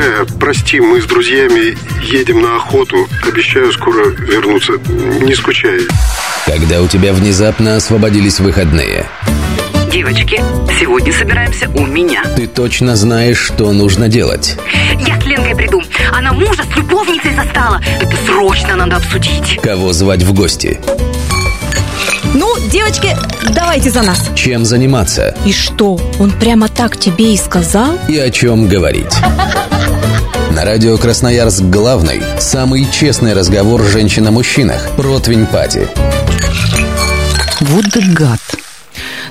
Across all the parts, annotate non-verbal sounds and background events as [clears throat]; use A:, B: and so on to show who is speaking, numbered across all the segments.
A: Дорогая, прости, мы с друзьями едем на охоту. Обещаю скоро вернуться. Не скучай.
B: Когда у тебя внезапно освободились выходные.
C: Девочки, сегодня собираемся у меня.
B: Ты точно знаешь, что нужно делать.
C: Я с Ленкой приду. Она мужа с любовницей застала. Это срочно надо обсудить.
B: Кого звать в гости?
D: Ну, девочки, давайте за нас.
B: Чем заниматься?
D: И что, он прямо так тебе и сказал?
B: И о чем говорить? На радио Красноярск главный, самый честный разговор женщин о мужчинах. Противень Пати.
E: Вот гад.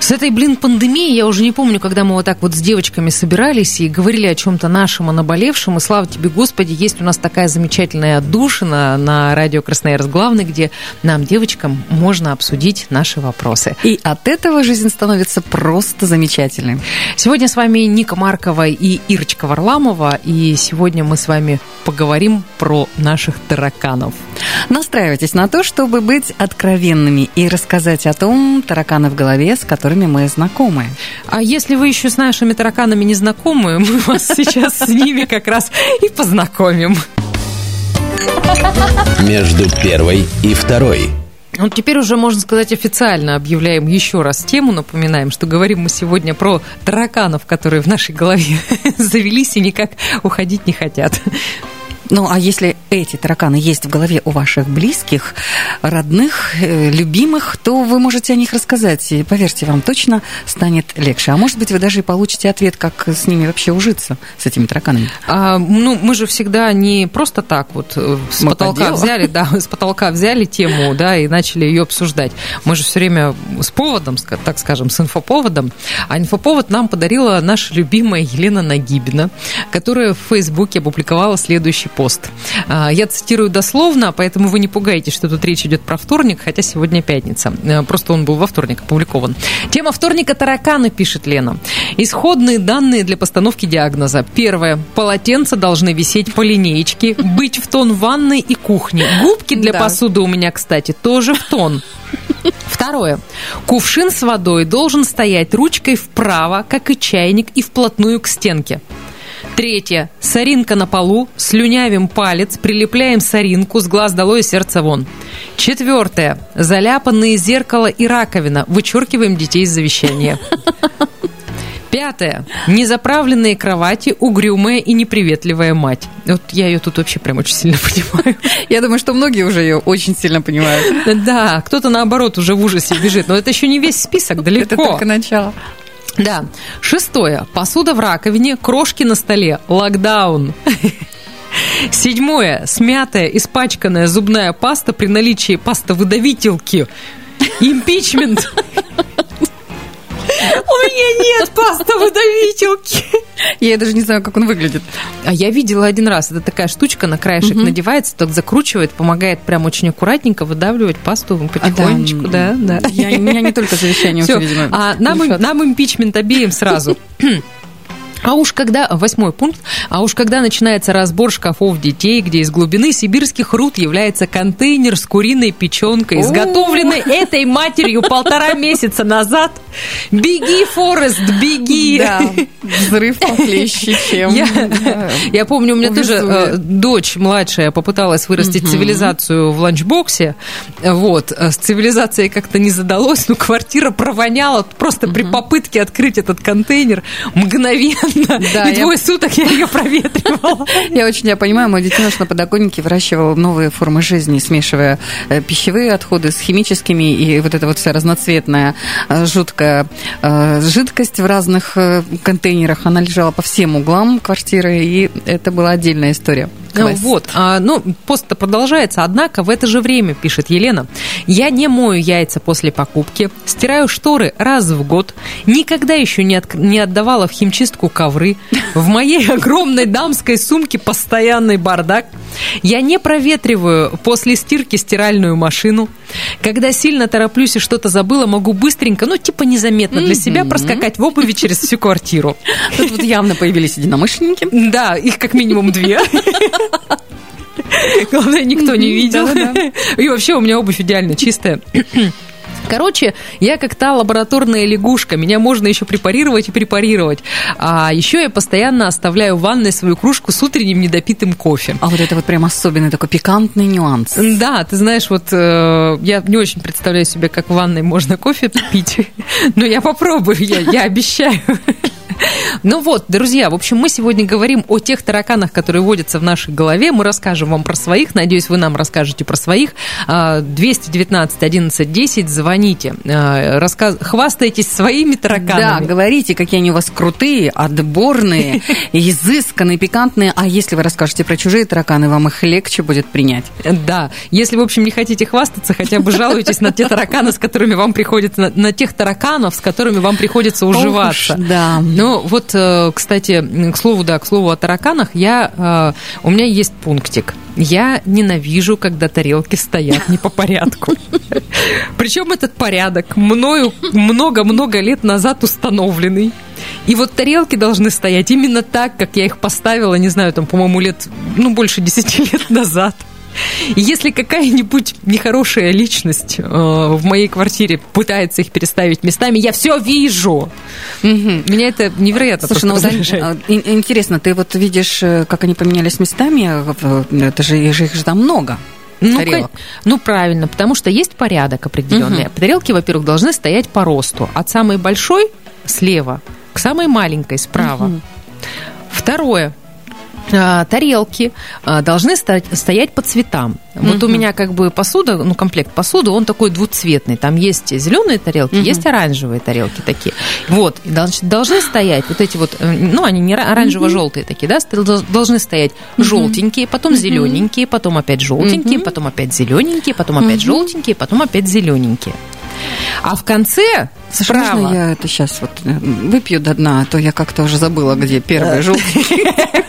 F: С этой, блин, пандемией я уже не помню, когда мы вот так вот с девочками собирались и говорили о чем-то нашем, о наболевшем. И слава тебе, Господи, есть у нас такая замечательная отдушина на радио Красноярск главный, где нам, девочкам, можно обсудить наши вопросы.
E: И от этого жизнь становится просто замечательной.
F: Сегодня с вами Ника Маркова и Ирочка Варламова, и сегодня мы с вами поговорим про наших тараканов.
E: Настраивайтесь на то, чтобы быть откровенными и рассказать о том тараканы в голове, с которыми мы знакомы.
F: А если вы еще с нашими тараканами не знакомы, мы вас сейчас с ними как раз и познакомим.
B: Между первой и второй.
F: Вот теперь уже, можно сказать, официально объявляем еще раз тему, напоминаем, что говорим мы сегодня про тараканов, которые в нашей голове [laughs] завелись и никак уходить не хотят.
E: Ну, а если эти тараканы есть в голове у ваших близких, родных, э, любимых, то вы можете о них рассказать. И поверьте, вам точно станет легче. А может быть, вы даже и получите ответ, как с ними вообще ужиться, с этими тараканами.
F: А, ну, мы же всегда не просто так вот э, с
E: Мы
F: потолка
E: по делу.
F: взяли, да, [laughs] с потолка взяли тему, да, и начали ее обсуждать. Мы же все время с поводом, так скажем, с инфоповодом. А инфоповод нам подарила наша любимая Елена Нагибина, которая в Фейсбуке опубликовала следующий пост. А, Я цитирую дословно, поэтому вы не пугайтесь, что тут речь идет про вторник, хотя сегодня пятница. Э, Просто он был во вторник опубликован. Тема вторника тараканы, пишет Лена. Исходные данные для постановки диагноза. Первое. Полотенца должны висеть по линеечке, быть в тон ванной и кухни. Губки для
E: Да.
F: посуды у меня, кстати, тоже в тон. [laughs] Второе. Кувшин с водой должен стоять ручкой вправо, как и чайник, и вплотную к стенке. Третье. Соринка на полу, слюнявим палец, прилепляем соринку, с глаз долой и сердце вон. Четвертое. Заляпанные зеркало и раковина, вычеркиваем детей из завещания. [laughs] Пятое. Незаправленные кровати, угрюмая и неприветливая мать. Вот я ее тут вообще прям очень сильно [laughs] понимаю.
E: Я думаю, что многие уже ее очень сильно понимают.
F: Да, кто-то наоборот уже в ужасе бежит. Но это еще не весь список, далеко.
E: Это только начало.
F: Да. Шестое. Посуда в раковине, крошки на столе, локдаун. Седьмое. Смятая, испачканная зубная паста при наличии пастовыдавительки. Импичмент. У меня нет пастовыдавительки.
E: Я даже не знаю, как он выглядит.
F: А я видела один раз. Это такая штучка на краешек надевается, так закручивает, помогает прям очень аккуратненько выдавливать пасту потихонечку. Да, да.
E: Я, у меня не только завещание, видимо,
F: А нам, нам импичмент обеим сразу. [laughs] А уж когда, восьмой пункт, а уж когда начинается разбор шкафов детей, где из глубины сибирских руд является контейнер с куриной печенкой, изготовленной этой матерью полтора [laughs] месяца назад, беги, Форест, беги!
E: Да, [laughs] взрыв похлеще, чем...
F: Я,
E: да. [laughs]
F: я помню, у меня
E: у
F: тоже э, дочь младшая попыталась вырастить цивилизацию в ланчбоксе. Вот. э, С цивилизацией как-то не задалось, но квартира провоняла просто при попытке открыть этот контейнер мгновенно.
E: Да,
F: И
E: я-
F: двое суток я ее проветривала. [laughs]
E: Я очень тебя понимаю, мой детеныш на подоконнике выращивал новые формы жизни, смешивая э, пищевые отходы с химическими, и вот эта вот вся разноцветная э, жуткая э, жидкость в разных контейнерах, она лежала по всем углам квартиры, и это была отдельная история.
F: Ну,
E: Класс.
F: вот, а, ну, пост-то продолжается, однако в это же время, пишет Елена, я не мою яйца после покупки, стираю шторы раз в год, никогда еще не, отк- не отдавала в химчистку ковры, в моей [laughs] огромной дамской сумке постоянный бардак, я не проветриваю после стирки стиральную машину, когда сильно тороплюсь и что-то забыла, могу быстренько, ну, типа незаметно для себя проскакать в обуви через всю квартиру.
E: Тут вот явно появились единомышленники.
F: Да, их как минимум две. [laughs] Главное, никто не видел. И вообще у меня обувь идеально чистая. Короче, я как та лабораторная лягушка. Меня можно еще препарировать и препарировать. А еще я постоянно оставляю в ванной свою кружку с утренним недопитым кофе.
E: А вот это вот прям особенный такой пикантный нюанс.
F: Да, ты знаешь, вот э, я не очень представляю себе, как в ванной можно кофе пить. Но я попробую, я, я обещаю. Ну вот, друзья, в общем, мы сегодня говорим о тех тараканах, которые водятся в нашей голове. Мы расскажем вам про своих. Надеюсь, вы нам расскажете про своих. 219 11 10, звоните. А, рассказ... Хвастайтесь своими тараканами.
E: Да, говорите, какие они у вас крутые, отборные, [laughs] изысканные, пикантные. А если вы расскажете про чужие тараканы, вам их легче будет принять.
F: Да. Если, в общем, не хотите хвастаться, хотя бы жалуйтесь на те тараканы, с которыми вам приходится, на, на тех тараканов, с которыми вам приходится уживаться.
E: Уж, да.
F: Ну, вот, э, кстати, к слову, да, к слову о тараканах, я, э, у меня есть пунктик. Я ненавижу, когда тарелки стоят не по порядку. Причем этот порядок мною много-много лет назад установленный. И вот тарелки должны стоять именно так, как я их поставила, не знаю, там, по-моему, лет, ну, больше 10 лет назад. Если какая-нибудь нехорошая личность э, в моей квартире пытается их переставить местами, я все вижу. Меня это невероятно
E: Слушай, ну, да, интересно, ты вот видишь, э, как они поменялись местами, это же, их же там много.
F: Ну, тарелок. ну, правильно, потому что есть порядок определенный. Угу. Тарелки, во-первых, должны стоять по росту. От самой большой слева к самой маленькой справа. Угу. Второе. А, тарелки а, должны стоять по цветам. Вот угу. у меня как бы посуда, ну, комплект посуды, он такой двуцветный. Там есть зеленые тарелки, угу. есть оранжевые тарелки такие. Вот, значит, должны стоять вот эти вот, э, ну, они не оранжево-желтые такие, да, должны стоять угу. желтенькие, потом зелененькие, потом опять желтенькие, потом опять зелененькие, потом опять желтенькие, потом опять зелененькие. А в конце
E: справа... можно я это сейчас вот э, выпью до дна, а то я как-то уже забыла, где первый желтый. [laughs]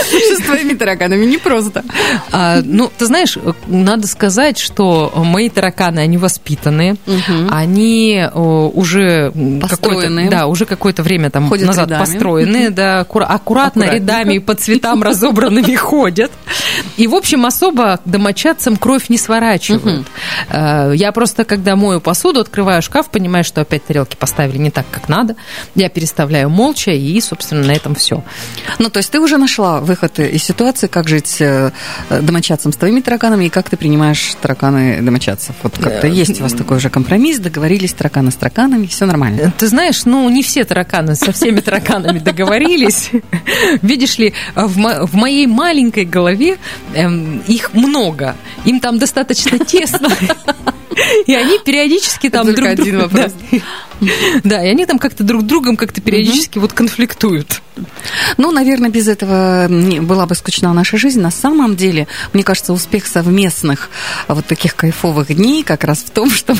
E: С твоими тараканами непросто.
F: А, ну, ты знаешь, надо сказать, что мои тараканы, они воспитанные, угу. они уже какое-то, да, уже какое-то время там ходят назад рядами. построены, да, аккуратно, аккуратно рядами по цветам разобранными ходят. И, в общем, особо домочадцам кровь не сворачивают. Угу. Я просто, когда мою посуду, открываю шкаф, понимаю, что опять тарелки поставили не так, как надо. Я переставляю молча, и, собственно, на этом все.
E: Ну, то есть ты уже нашла выход из ситуации, как жить э, домочадцам с твоими тараканами, и как ты принимаешь тараканы домочадцев? Вот как-то есть у вас такой уже компромисс, договорились тараканы с тараканами, все нормально.
F: Ты знаешь, ну, не все тараканы со всеми тараканами договорились. Видишь ли, в моей маленькой голове эм, их много. Им там достаточно тесно. И они периодически там друг один вопрос. [laughs] Да, и они там как-то друг другом как-то периодически вот конфликтуют.
E: Ну, наверное, без этого была бы скучна наша жизнь. На самом деле, мне кажется, успех совместных вот таких кайфовых дней как раз в том, [laughs] что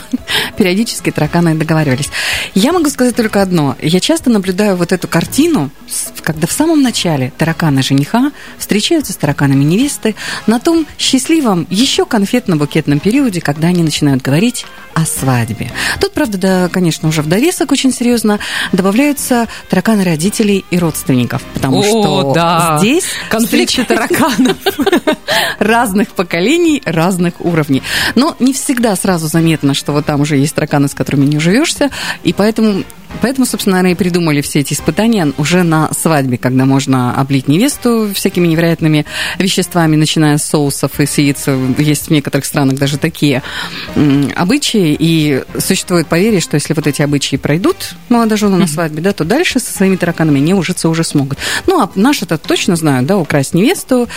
E: периодически тараканы договаривались. Я могу сказать только одно. Я часто наблюдаю вот эту картину, когда в самом начале тараканы жениха встречаются с тараканами невесты на том счастливом еще конфетно-букетном периоде, когда они начинают говорить о свадьбе. Тут, правда, да, конечно, уже в довесок очень серьезно добавляются тараканы родителей и родственников, потому
F: О,
E: что
F: да.
E: здесь
F: конфликты тараканов [laughs]
E: разных поколений, разных уровней. Но не всегда сразу заметно, что вот там уже есть тараканы, с которыми не уживешься, и поэтому Поэтому, собственно, наверное, и придумали все эти испытания уже на свадьбе, когда можно облить невесту всякими невероятными веществами, начиная с соусов и с яиц. Есть в некоторых странах даже такие обычаи. И существует поверье, что если вот эти обычаи пройдут молодожены на свадьбе, да, то дальше со своими тараканами не ужиться уже смогут. Ну, а наши-то точно знают, да, украсть невесту,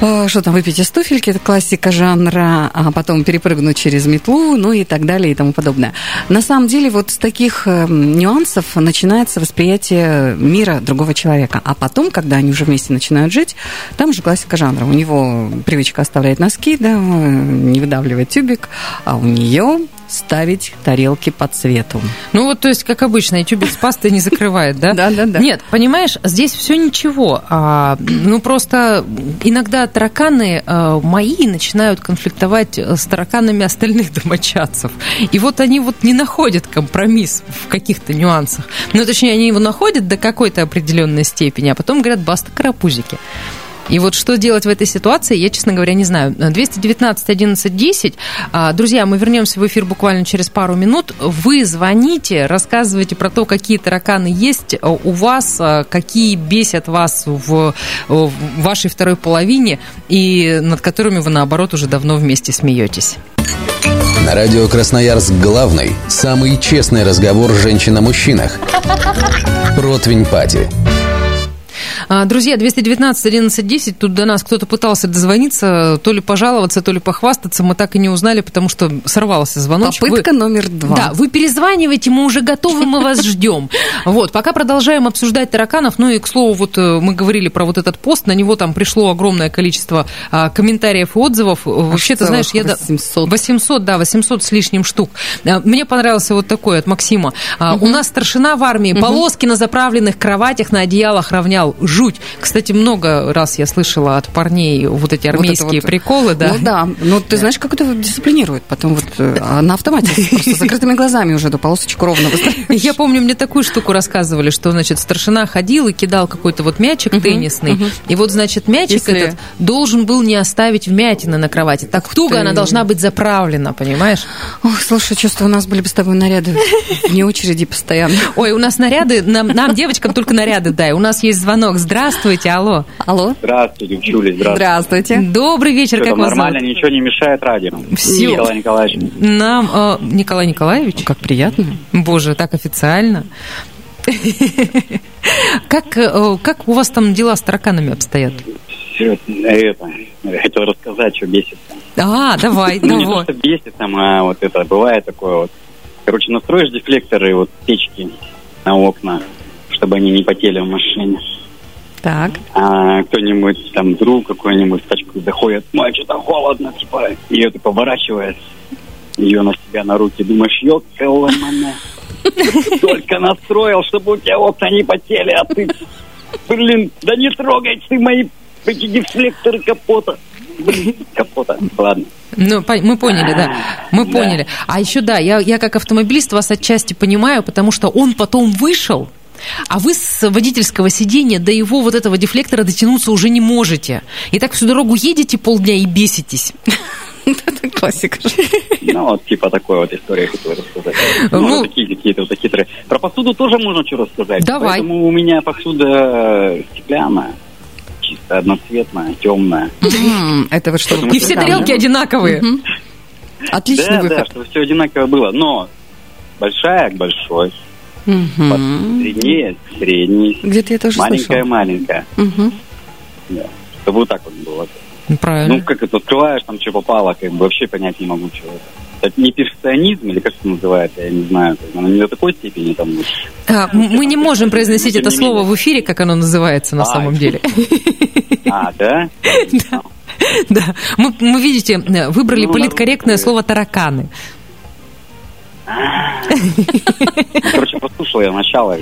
E: э, что там, выпить из туфельки, это классика жанра, а потом перепрыгнуть через метлу, ну и так далее и тому подобное. На самом деле, вот с таких эм, нюансов начинается восприятие мира другого человека. А потом, когда они уже вместе начинают жить, там же классика жанра. У него привычка оставлять носки, да, не выдавливать тюбик, а у нее ставить тарелки по цвету.
F: Ну вот, то есть, как обычно, тюбик с пастой не закрывает, да?
E: Да, да, да.
F: Нет, понимаешь, здесь все ничего. А, ну просто иногда тараканы а, мои начинают конфликтовать с тараканами остальных [laughs] домочадцев. И вот они вот не находят компромисс в каких-то нюансах. Ну, точнее, они его находят до какой-то определенной степени, а потом говорят, баста карапузики. И вот что делать в этой ситуации, я, честно говоря, не знаю. 219 11 10. А, Друзья, мы вернемся в эфир буквально через пару минут. Вы звоните, рассказывайте про то, какие тараканы есть а, у вас, а, какие бесят вас в, в вашей второй половине и над которыми вы, наоборот, уже давно вместе смеетесь.
B: На радио Красноярск главный, самый честный разговор женщин о мужчинах. Противень Пати.
F: А, Друзья, 219 11 10, тут до нас кто-то пытался дозвониться, то ли пожаловаться, то ли похвастаться, мы так и не узнали, потому что сорвался звоночек. Вы-
E: Попытка номер два.
F: Да, вы перезваниваете, мы уже готовы, мы вас ждем. [laughs] Вот, пока продолжаем обсуждать тараканов, ну и, к слову, вот э, мы говорили про вот этот пост, на него там пришло огромное количество а, комментариев и отзывов. Вообще, ты знаешь, я... да-
E: 800.
F: 800, да, 800 с лишним штук. А, Мне понравился вот такой от Максима. А, У нас старшина в армии, полоски на заправленных кроватях, на одеялах равнял. Жуть. Кстати, много раз я слышала от парней вот эти
E: Вот
F: армейские
E: вот.
F: приколы, да.
E: Ну да, ну ты знаешь, как это дисциплинирует. Потом вот э, а на автомате просто с [laughs] закрытыми глазами уже эту полосочку ровно. [laughs]
F: Я помню, мне такую штуку рассказывали, что, значит, старшина ходил и кидал какой-то вот мячик теннисный, и вот, значит, мячик этот должен был не оставить вмятины на кровати. Так туго она должна быть заправлена, понимаешь?
E: Ох, слушай, чувствую, у нас были бы с тобой наряды [laughs] вне очереди постоянно.
F: Ой, у нас наряды, нам, нам, девочкам, только наряды дай. У нас есть звонок. Здравствуйте, алло.
E: Алло?
G: Здравствуйте, Чули, здравствуйте.
E: Здравствуйте.
F: Добрый вечер,
G: Всё
F: как вас
G: нормально,
F: зовут?
G: ничего не мешает радио.
F: Всё.
G: Николай Николаевич.
F: Нам, э, Николай Николаевич?
E: Как приятно.
F: Боже, так официально. Как, э, как у вас там дела с тараканами обстоят?
G: Всё, это, хотел рассказать, что бесит.
F: А, давай,
G: Ну, не то,
F: давай.
G: что бесит там, а вот это, бывает такое вот. Короче, настроишь дефлекторы, вот печки на окна, чтобы они не потели в машине.
E: Так.
G: А кто-нибудь там друг какой-нибудь с тачкой заходит, ой, что-то холодно, типа, ее ты поворачиваешь, ее на себя на руки, думаешь, ёкала мана. Только настроил, чтобы у тебя окна не потели, а ты, блин, да не трогай ты мои дефлекторы капота. Блин, капота, ладно.
F: Ну, мы поняли, да. Мы поняли. А еще, да, я, я как автомобилист вас отчасти понимаю, потому что он потом вышел, а вы с водительского сиденья до его вот этого дефлектора дотянуться уже не можете. И так всю дорогу едете полдня и беситесь. [laughs]
E: Это классика.
G: Ну, вот типа такой вот история хотел рассказать.
F: Ну,
G: Ну, вот такие какие-то вот хитрые. Про посуду тоже можно что рассказать.
F: Давай.
G: Поэтому у меня посуда стеклянная, чисто одноцветная, темная.
E: Это вы что?
F: И все тарелки одинаковые.
E: Отличный
G: да, да, чтобы все одинаково было. Но большая к большой,
E: Мгм.
G: среднее к средней,
E: Где-то я тоже
G: маленькая
E: слышала.
G: маленькая.
E: Мгм.
G: Да. Чтобы вот так вот было.
F: Правильно.
G: Ну, как это открываешь, там что попало, как бы вообще понять не могу, что это. Это не перфекционизм, или как это называется, я не знаю. Оно не до такой степени там...
F: А, м- мы не можем произносить это слово в эфире, как оно называется на
G: А,
F: самом деле.
G: А, да? [laughs]
F: Да. Мы, мы, видите, э, выбрали
G: Ну,
F: политкорректное слово тараканы.
G: Короче, послушал я начало.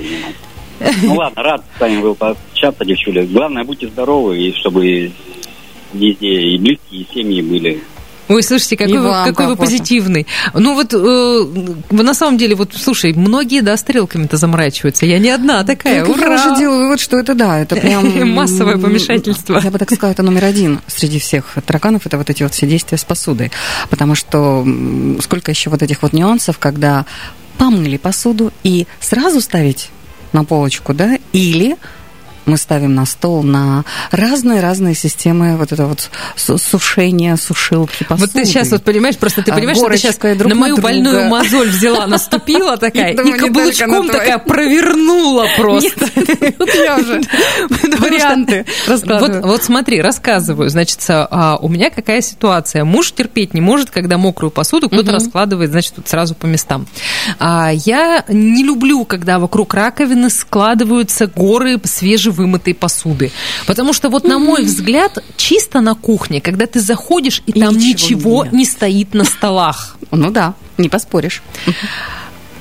G: Ну ладно, рад с вами был пообщаться, девчули. Главное, будьте здоровы, и чтобы везде и близкие, и семьи были.
F: Ой, слушайте, какой, вы, какой вы позитивный. Ну вот, э, на самом деле, вот, слушай, многие, да, стрелками-то заморачиваются. Я не одна такая.
E: Так я
F: Ура!
E: уже делаю вывод, что это да, это прям... [laughs]
F: Массовое помешательство.
E: Я бы так сказала, это номер один среди всех тараканов, это вот эти вот все действия с посудой. Потому что сколько еще вот этих вот нюансов, когда помыли посуду и сразу ставить на полочку, да, или мы ставим на стол на разные-разные системы вот это вот су- сушения, сушилки посуды.
F: Вот ты сейчас вот понимаешь, просто ты
E: А,
F: понимаешь, что ты сейчас на
E: на
F: мою
E: друга.
F: больную [laughs] мозоль взяла, наступила такая, и каблучком
E: на
F: такая провернула просто. [laughs]
E: Я уже [laughs] варианты
F: Вот, смотри, рассказываю. Значит, а, у меня какая ситуация? Муж терпеть не может, когда мокрую посуду кто-то раскладывает, значит, сразу по местам. А, я не люблю, когда вокруг раковины складываются горы свежевымытой посуды. Потому что вот, на мой взгляд, чисто на кухне, когда ты заходишь, и
E: И
F: там
E: ничего
F: ничего
E: нет.
F: не стоит на столах.
E: Ну да, не поспоришь.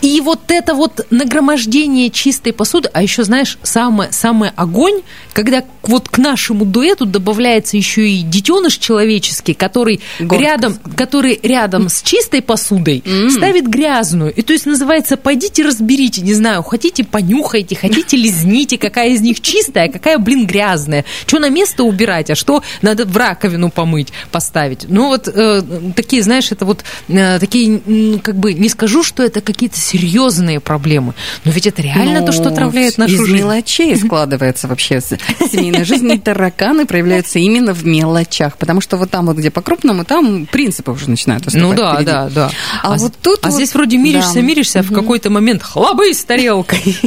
F: И вот это вот нагромождение чистой посуды, а еще, знаешь, самое, самое огонь, когда вот к нашему дуэту добавляется еще и детеныш человеческий, который
E: Гордость.
F: рядом, который рядом с чистой посудой ставит грязную. И то есть называется «пойдите разберите», не знаю, хотите понюхайте, хотите лизните, какая из них чистая, какая, блин, грязная. Что на место убирать, а что надо в раковину помыть, поставить. Ну вот э, такие, знаешь, это вот э, такие, как бы, не скажу, что это какие-то серьезные проблемы, но ведь это реально то, что
E: Ну,
F: отравляет нашу
E: из
F: жизнь.
E: мелочей [laughs] складывается вообще семейная жизнь. И тараканы проявляются именно в мелочах. Потому что вот там вот, где по-крупному, там принципы уже начинают
F: Ну да,
E: впереди.
F: да, да.
E: А,
F: с-
E: вот тут
F: а
E: вот-
F: здесь вроде миришься,
E: да.
F: миришься, а в какой-то момент хлобы с тарелкой. [laughs]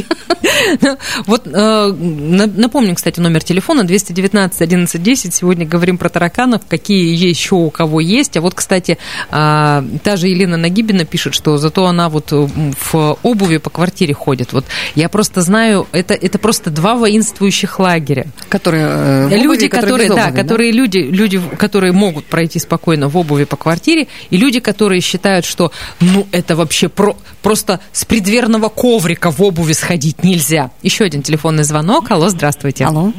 F: Вот э, на- напомним, кстати, номер телефона 219 11 10. Сегодня говорим про тараканов, какие еще у кого есть. А вот, кстати, а, та же Елена Нагибина пишет, что зато она вот в обуви по квартире ходит. Вот я просто знаю, это, это просто два воинствующих лагеря.
E: Которые, э, в
F: люди,
E: обуви,
F: которые,
E: без
F: да,
E: обуви,
F: которые люди, люди, которые могут пройти спокойно в обуви по квартире, и люди, которые считают, что, ну, это вообще про, просто с предверного коврика в обуви сходить нельзя. Еще один телефонный звонок. Алло, здравствуйте.
E: Алло,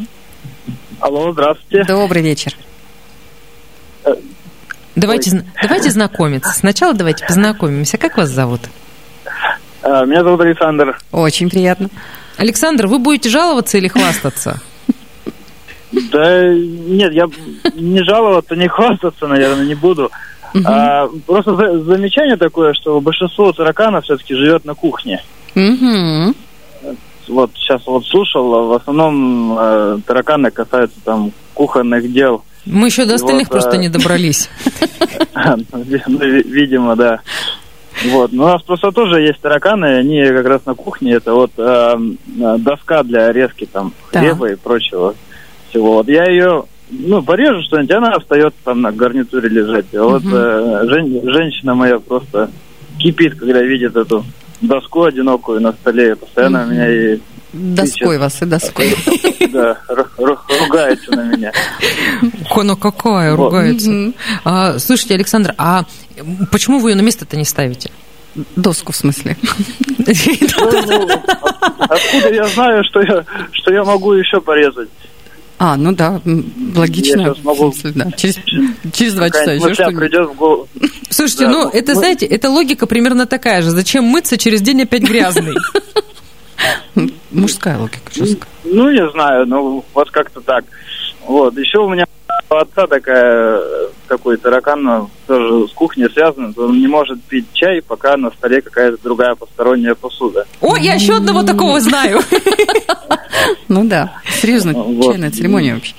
H: Алло, здравствуйте.
E: добрый вечер.
F: Давайте, зн- давайте знакомиться. Сначала давайте познакомимся. Как вас зовут?
H: Э, Меня зовут Александр.
E: Очень приятно.
F: Александр, вы будете жаловаться или хвастаться?
H: Да нет, я не жаловаться, не хвастаться, наверное, не буду. А, просто за- замечание такое, что большинство тараканов все-таки живет на кухне. Вот сейчас вот слушал, а в основном э, тараканы касаются там кухонных дел.
F: Мы еще до остальных
H: вот,
F: просто
H: а,
F: не добрались. [laughs]
H: Ну, ну, ви- Видимо, да. Вот. Но у нас просто тоже есть тараканы, они как раз на кухне. Это вот э, э, доска для резки там
E: Так.
H: хлеба и прочего всего. Вот я ее, ну, порежу что-нибудь, она остается там на гарнитуре лежать. А вот э, жен- женщина моя просто кипит, когда видит эту доску одинокую на столе. Постоянно меня и
E: Доской вас и доской. [laughs]
H: да, ру- ру- ругается на меня.
F: Она какая,
H: Вот.
F: ругается. А, слушайте, Александр, а почему вы ее на место-то не ставите?
E: Доску в смысле. [laughs]
H: Ну, ну, от- Откуда я знаю, что я, что я могу еще порезать?
E: А, ну да, логично.
H: Я могу-
E: да. Через, [laughs] через два часа еще что-нибудь.
H: придет в голову.
F: Слушайте,
H: Да,
F: ну,
H: ну,
F: это,
H: мы-
F: знаете, это логика примерно такая же. Зачем мыться через день опять грязный?
E: Мужская логика, жесткая.
H: Ну, не знаю, ну, вот как-то так. Вот, еще у меня у отца такая, такой таракан, ну, тоже с кухней связан, он не может пить чай, пока на столе какая-то другая посторонняя посуда.
F: О, я еще одного такого знаю.
E: Ну да, серьезно, чайная церемония вообще.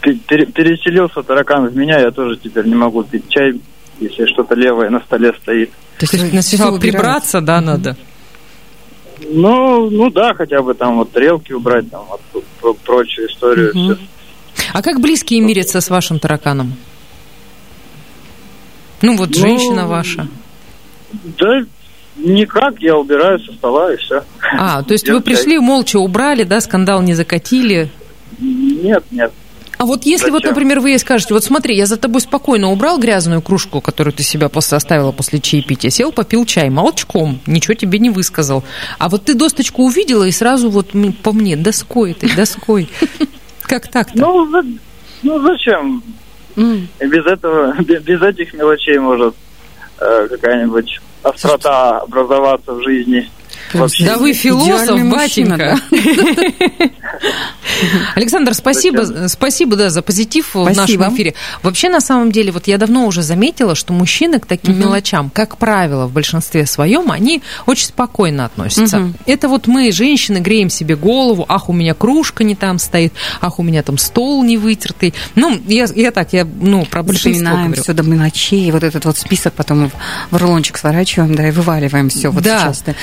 H: Пе- пере- Переселился таракан в меня, я тоже теперь не могу пить чай, если что-то левое на столе стоит.
F: То есть на
E: убирается.
F: прибраться, да, надо?
H: Ну, ну да, хотя бы там вот тарелки убрать, там вот про- прочую историю. Всё.
F: А как близкие мирятся с вашим тараканом? Ну, вот
H: Ну,
F: женщина ваша.
H: Да никак, я убираю со стола и все.
F: А, то есть вы пришли, молча убрали, да, скандал не закатили.
H: Нет, нет.
F: А вот если вот,
H: Зачем?
F: например, вы ей скажете, вот смотри, я за тобой спокойно убрал грязную кружку, которую ты себя после оставила после чаепития, сел, попил чай молчком, ничего тебе не высказал. А вот ты досточку увидела и сразу вот по мне, доской ты, доской. [laughs] Как так-то?
H: Ну, ну зачем? Без этого, без, без этих мелочей может э, какая-нибудь острота образоваться в жизни. Вообще.
F: Да вы философ, батенька. [laughs] Александр, спасибо, спасибо, да, за позитив в
E: Спасибо.
F: нашем эфире. Вообще, на самом деле, вот я давно уже заметила, что мужчины к таким мелочам, как правило, в большинстве своем, они очень спокойно относятся.
E: Мгм.
F: Это вот мы, женщины, греем себе голову, ах, у меня кружка не там стоит, ах, у меня там стол не вытертый. Ну, я, я так, я, ну, про большинство
E: Вспоминаем
F: говорю.
E: все до мелочей, вот этот вот список потом в, в рулончик сворачиваем, да, и вываливаем все. Вот
F: Да.
E: сейчас ты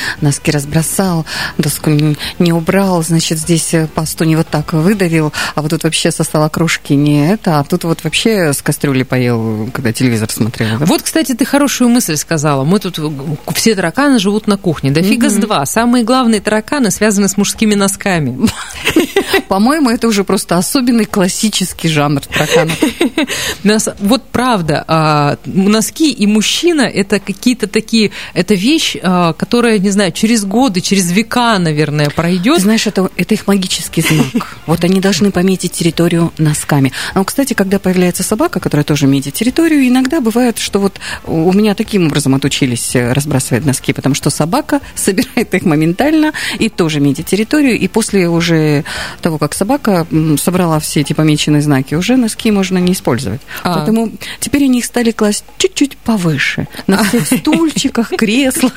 E: носки разбросал, доску не, не убрал, значит, здесь э, пасту не вот так выдавил, а вот тут вообще со стола кружки не это, а тут вот вообще с кастрюли поел, когда телевизор смотрел. да?
F: Вот, кстати, ты хорошую мысль сказала. Мы тут э, все тараканы живут на кухне. Да фига с два. Самые главные тараканы связаны с мужскими носками. [laughs]
E: По-моему, это уже просто особенный классический жанр тараканов. [laughs]
F: Нас- Вот правда, а, носки и мужчина это какие-то такие, это вещь, а, которая, не знаю, через годы, через века, наверное,
E: Ты
F: пройдет.
E: знаешь, это, это их магический знак. Вот они должны пометить территорию носками. А, кстати, когда появляется собака, которая тоже метит территорию, иногда бывает, что вот у меня таким образом отучились э, разбрасывать носки, потому что собака [laughs] собирает их моментально и тоже метит территорию, и после уже того, как собака собрала все эти помеченные знаки, уже носки можно не использовать.
F: А.
E: Поэтому теперь они их стали класть чуть-чуть повыше, на всех [laughs] стульчиках, креслах.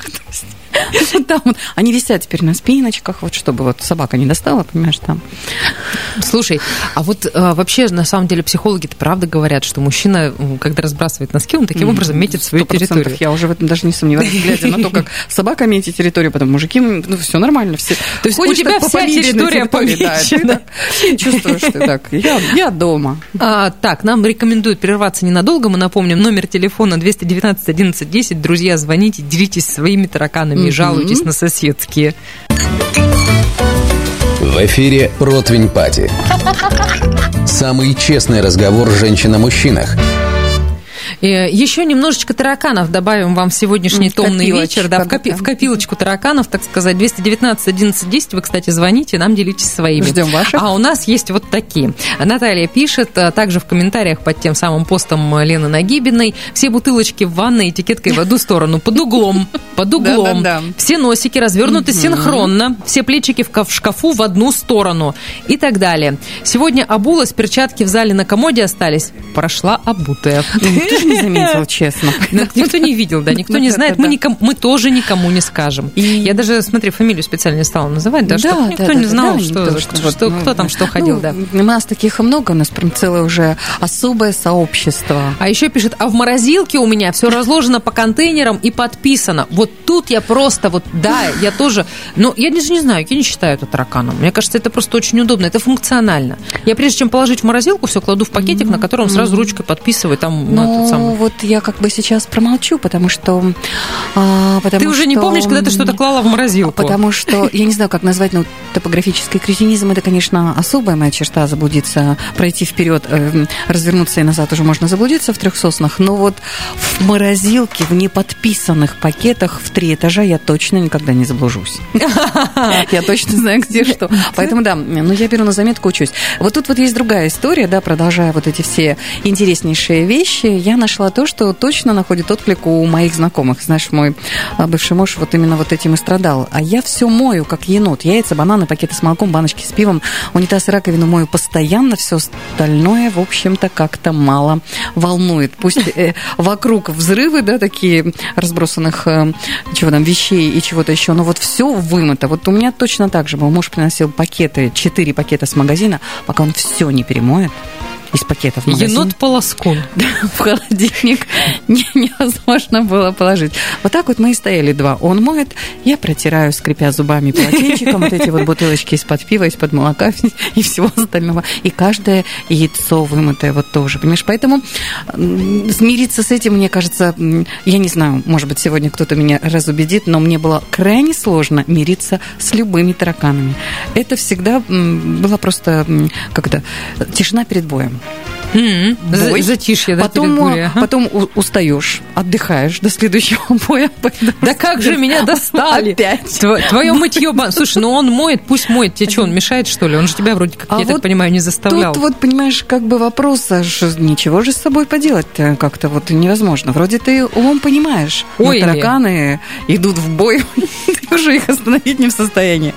E: Там вот. Они висят теперь на спиночках, вот чтобы вот собака не достала, понимаешь, там.
F: Слушай, а вот а, вообще, на самом деле, психологи-то правда говорят, что мужчина, когда разбрасывает носки, он таким образом метит свою
E: 100%.
F: территорию.
E: Я уже в этом даже не сомневаюсь, [laughs] глядя на то, как собака метит территорию, потом мужики, ну, все нормально. Все.
F: То есть у тебя вся территория помечена.
E: чувствуешь, ты так, я, я дома.
F: А, так, нам рекомендуют прерваться ненадолго. Мы напомним номер телефона 219 11 10. Друзья, звоните, делитесь своими тараканами
E: Мгм.
F: жалуйтесь на соседские.
B: В эфире «Противень Пати». Самый честный разговор женщин о мужчинах.
F: Э, Еще немножечко тараканов добавим вам в сегодняшний
E: в
F: томный вечер. Да, в, копи-
E: да.
F: в копилочку тараканов, так сказать. 219 11 10. Вы, кстати, звоните, нам делитесь своими.
E: Ждем ваших.
F: А у нас есть вот такие. Наталья пишет, а также в комментариях под тем самым постом Лены Нагибиной, все бутылочки в ванной этикеткой в одну сторону, под углом, [laughs] под углом. Все носики развернуты синхронно, все плечики в шкафу в одну сторону и так далее. Сегодня обулась, перчатки в зале на комоде остались. Прошла обутая.
E: Не заметил, честно.
F: Ну, Никто не видел, да, никто не знает. Мы, тоже никому не скажем. Я даже, смотри, фамилию специально не стала называть, да, чтобы никто не знал, что,
E: ну,
F: кто там что ходил,
E: ну,
F: да.
E: У нас таких много, у нас прям целое уже особое сообщество.
F: А еще пишет, а в морозилке у меня все разложено по контейнерам и подписано. Вот тут я просто, вот да, я тоже, но я даже не знаю, я не считаю это тараканом. Мне кажется, это просто очень удобно, это функционально. Я прежде чем положить в морозилку, все кладу в пакетик, на котором сразу ручкой подписываю, там, ну,
E: Ну,
F: этот самый.
E: Вот я как бы сейчас промолчу, потому что... а, потому
F: Ты уже не
E: что-
F: помнишь, когда ты что-то клала в морозилку?
E: Потому что, я не знаю, как назвать, но топографический кретинизм, это, конечно, особая моя черта, заблудиться, пройти вперед, э, развернуться и назад уже можно заблудиться в трех соснах, но вот в морозилке, в неподписанных пакетах в три этажа я точно никогда не заблужусь. [laughs] Я точно знаю, где что. Поэтому, да, ну, я беру на заметку, учусь. Вот тут вот есть другая история, да, продолжая вот эти все интереснейшие вещи, я нашла то, что точно находит отклик у моих знакомых. Знаешь, мой а, бывший муж вот именно вот этим и страдал. А я все мою, как енот. Яйца, бананы, пакеты с молоком, баночки с пивом, унитаз и раковину мою постоянно, все остальное, в общем-то, как-то мало волнует. Пусть э, вокруг взрывы, да, такие разбросанных э, чего там, вещей и чего-то еще, но вот все вымыто. Вот у меня точно так же был. Муж приносил пакеты, четыре пакета с магазина, пока он все не перемоет из пакетов в магазине
F: Енот-полоскун. [laughs]
E: в холодильник [laughs] не- невозможно было положить. Вот так вот мы и стояли два. Он моет, я протираю, скрипя зубами полотенчиком, вот эти вот бутылочки из-под пива, из-под молока [laughs] и всего остального. И каждое яйцо вымытое вот тоже, понимаешь? Поэтому смириться с этим, мне кажется, я не знаю, может быть, сегодня кто-то меня разубедит, но мне было крайне сложно мириться с любыми тараканами. Это всегда была просто, м, как это, тишина перед боем.
F: За-
E: Бой.
F: Затишье, да,
E: Потом,
F: ага.
E: потом устаешь, отдыхаешь до следующего [laughs] боя.
F: Да как же [laughs] меня достали?
E: Опять.
F: Тво- Твое мытье... Слушай, ну он моет, пусть моет. Тебе что, он мешает, что ли? Он же тебя вроде как,
E: А
F: я так понимаю, не заставлял.
E: Тут вот, понимаешь, как бы вопрос, а ничего же с собой поделать-то как-то вот невозможно. Вроде ты умом понимаешь, но
F: Ой
E: тараканы идут в бой, [laughs] ты уже их остановить не в состоянии.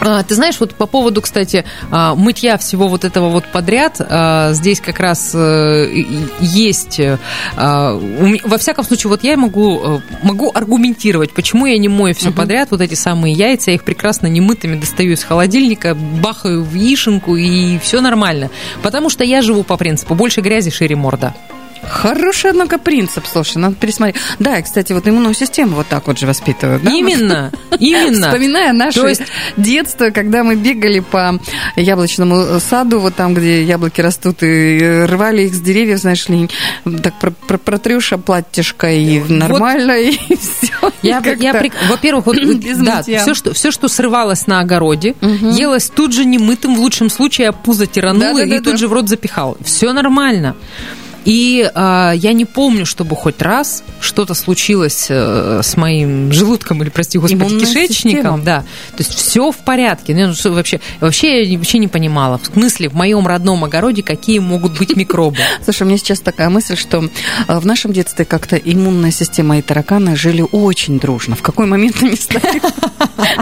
F: А, Ты знаешь, вот по поводу, кстати, а, мытья всего вот этого вот подряд, а, здесь как раз э, есть, э, во всяком случае, вот я могу, э, могу аргументировать, почему я не мою все подряд, вот эти самые яйца, я их прекрасно немытыми достаю из холодильника, бахаю в яишенку, и все нормально. Потому что я живу по принципу, больше грязи, шире морда.
E: Хороший, однако, принцип, слушай, надо пересмотреть. Да, и, кстати, вот иммунную систему вот так вот же воспитывают. Да?
F: Именно, [laughs] именно.
E: Вспоминая наше
F: То есть-
E: детство, когда мы бегали по яблочному саду, вот там, где яблоки растут, и рвали их с деревьев, знаешь ли, так про- про- протрешь платьишко, и нормально, [laughs] и все.
F: Я, я прик- во-первых, вот, [clears throat] да, все что, все, что срывалось на огороде, елось тут же немытым, в лучшем случае, а пузо тирануло и
E: Да-да-да-да.
F: тут же в рот запихал. Все нормально. И а, я не помню, чтобы хоть раз что-то случилось э, с моим желудком или, прости господи,
E: Иммунная
F: кишечником.
E: система.
F: Да. То есть все в порядке. Ну, что вообще, вообще я вообще не понимала. В смысле, в моем родном огороде какие могут быть микробы? [laughs]
E: Слушай, у меня сейчас такая мысль, что э, в нашем детстве как-то иммунная система и тараканы жили очень дружно. В какой момент [laughs] они стали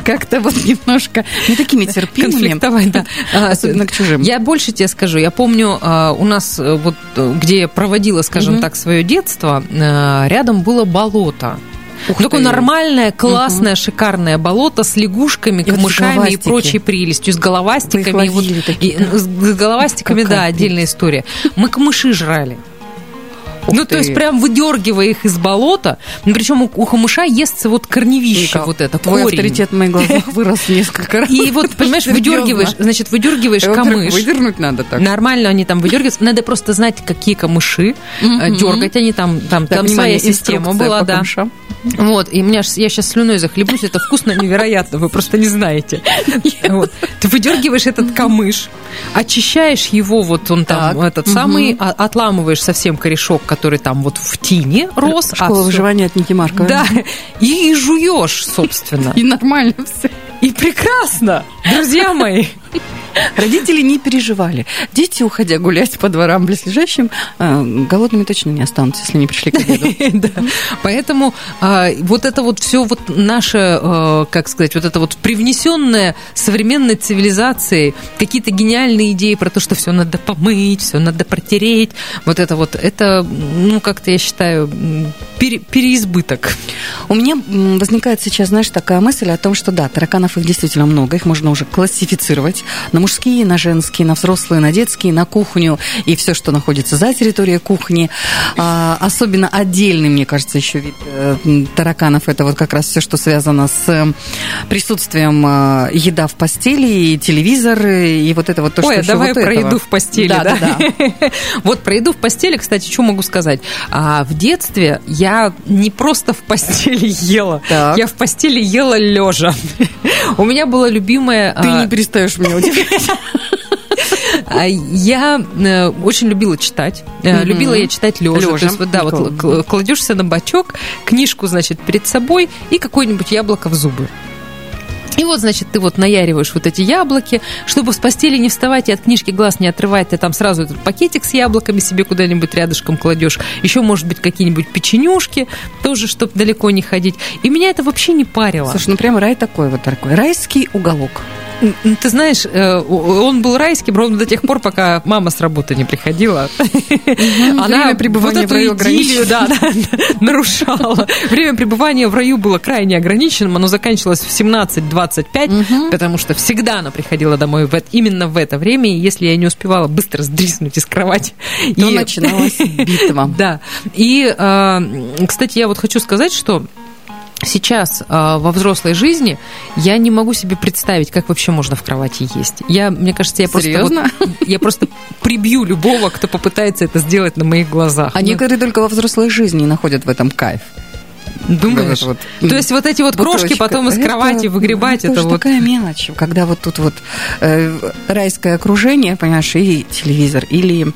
E: как-то вот немножко не такими терпимыми,
F: конфликтовать, да. А,
E: особенно к чужим.
F: Я больше тебе скажу. Я помню, а, у нас э, вот э, где я проводила, скажем так, свое детство, э, рядом было болото. Такое
E: ты.
F: нормальное, классное, шикарное болото с лягушками,
E: И вот
F: камышами и
E: головастики.
F: прочей прелестью, с головастиками. И вот-
E: такие,
F: и,
E: да?
F: ну, с с головастиками,
E: Какая
F: да, отдельная история. Мы камыши жрали.
E: Ух
F: ну, то
E: ты.
F: есть, прям выдергивая их из болота. Ну, причем у, у хамыша естся вот корневище,
E: Вика,
F: вот это,
E: Твой
F: корень.
E: авторитет в моих глазах [laughs] вырос несколько раз.
F: И вот, понимаешь, выдергиваешь, значит, выдергиваешь камыш.
E: Выдернуть надо так.
F: Нормально они там выдергиваются. Надо просто знать, какие камыши э, дергать. Они там, там, там своя система была, да. Вот, и меня, я сейчас слюной захлебусь, это вкусно невероятно, вы просто не знаете. Вот. Ты выдергиваешь этот камыш, очищаешь его, вот он там,
E: Так,
F: этот самый, а- отламываешь совсем корешок, который там вот в тине рос. а
E: Школа
F: всё-
E: выживания от Ники Марковой.
F: Да, и, и жуешь, собственно. [laughs]
E: И нормально все.
F: И прекрасно, друзья мои. [laughs]
E: Родители не переживали. Дети, уходя гулять по дворам близлежащим, э, голодными точно не останутся, если не пришли к обеду. [laughs]
F: Поэтому а, вот это вот все вот наше, э, как сказать, вот это вот привнесенное современной цивилизацией, какие-то гениальные идеи про то, что все надо помыть, все надо протереть, вот это вот, это, ну, как-то я считаю, переизбыток.
E: У меня возникает сейчас, знаешь, такая мысль о том, что да, тараканов их действительно много, их можно уже классифицировать на мужские, на женские, на взрослые, на детские, на кухню и все, что находится за территорией кухни. А, особенно отдельный, мне кажется, еще вид э, тараканов это вот как раз все, что связано с э, присутствием э, еда в постели, и телевизор, и вот это вот то,
F: Ой,
E: что
F: а давай
E: вот
F: про
E: этого.
F: еду в постели,
E: Да,
F: да? [laughs] Вот про еду в постели, кстати, что могу сказать? А, в детстве я не просто в постели [laughs] ела,
E: Так.
F: я в постели ела лежа. [laughs] У меня была любимая...
E: Ты
F: а,
E: не перестаешь меня удивлять.
F: А Я э, очень любила читать. Э. Любила я читать лежа. То есть, вот, да, вот кладешься на бочок, книжку, значит, перед собой и какое-нибудь яблоко в зубы. И вот, значит, ты вот наяриваешь вот эти яблоки, чтобы с постели не вставать и от книжки глаз не отрывать, ты там сразу этот пакетик с яблоками себе куда-нибудь рядышком кладешь. Еще, может быть, какие-нибудь печенюшки, тоже, чтобы далеко не ходить. И меня это вообще не парило.
E: Слушай, ну прям рай такой вот такой. Райский уголок.
F: Ты знаешь, э, он был райским ровно до тех пор, пока мама с работы не приходила.
E: Время пребывания
F: вот
E: в раю
F: идиллию, да, да, нарушала. Время пребывания в раю было крайне ограниченным. Оно заканчивалось в 17-25, потому что всегда она приходила домой в это- именно в это время. И если я не успевала быстро сдриснуть из кровати...
E: То
F: и-
E: начиналась [laughs] битва.
F: Да. И, э, кстати, я вот хочу сказать, что сейчас э, во взрослой жизни я не могу себе представить, как вообще можно в кровати есть. Я, мне кажется, я просто,
E: Серьезно?
F: вот- [laughs] я просто прибью любого, кто попытается это сделать на моих глазах.
E: А
F: Ну,
E: некоторые только во взрослой жизни находят в этом кайф.
F: Думаешь?
E: Вот это вот,
F: То есть вот эти вот крошки
E: бутылочка.
F: потом из
E: Это-
F: кровати выгребать,
E: это,
F: это вот...
E: такая мелочь, когда вот тут вот э, райское окружение, понимаешь, и телевизор, или,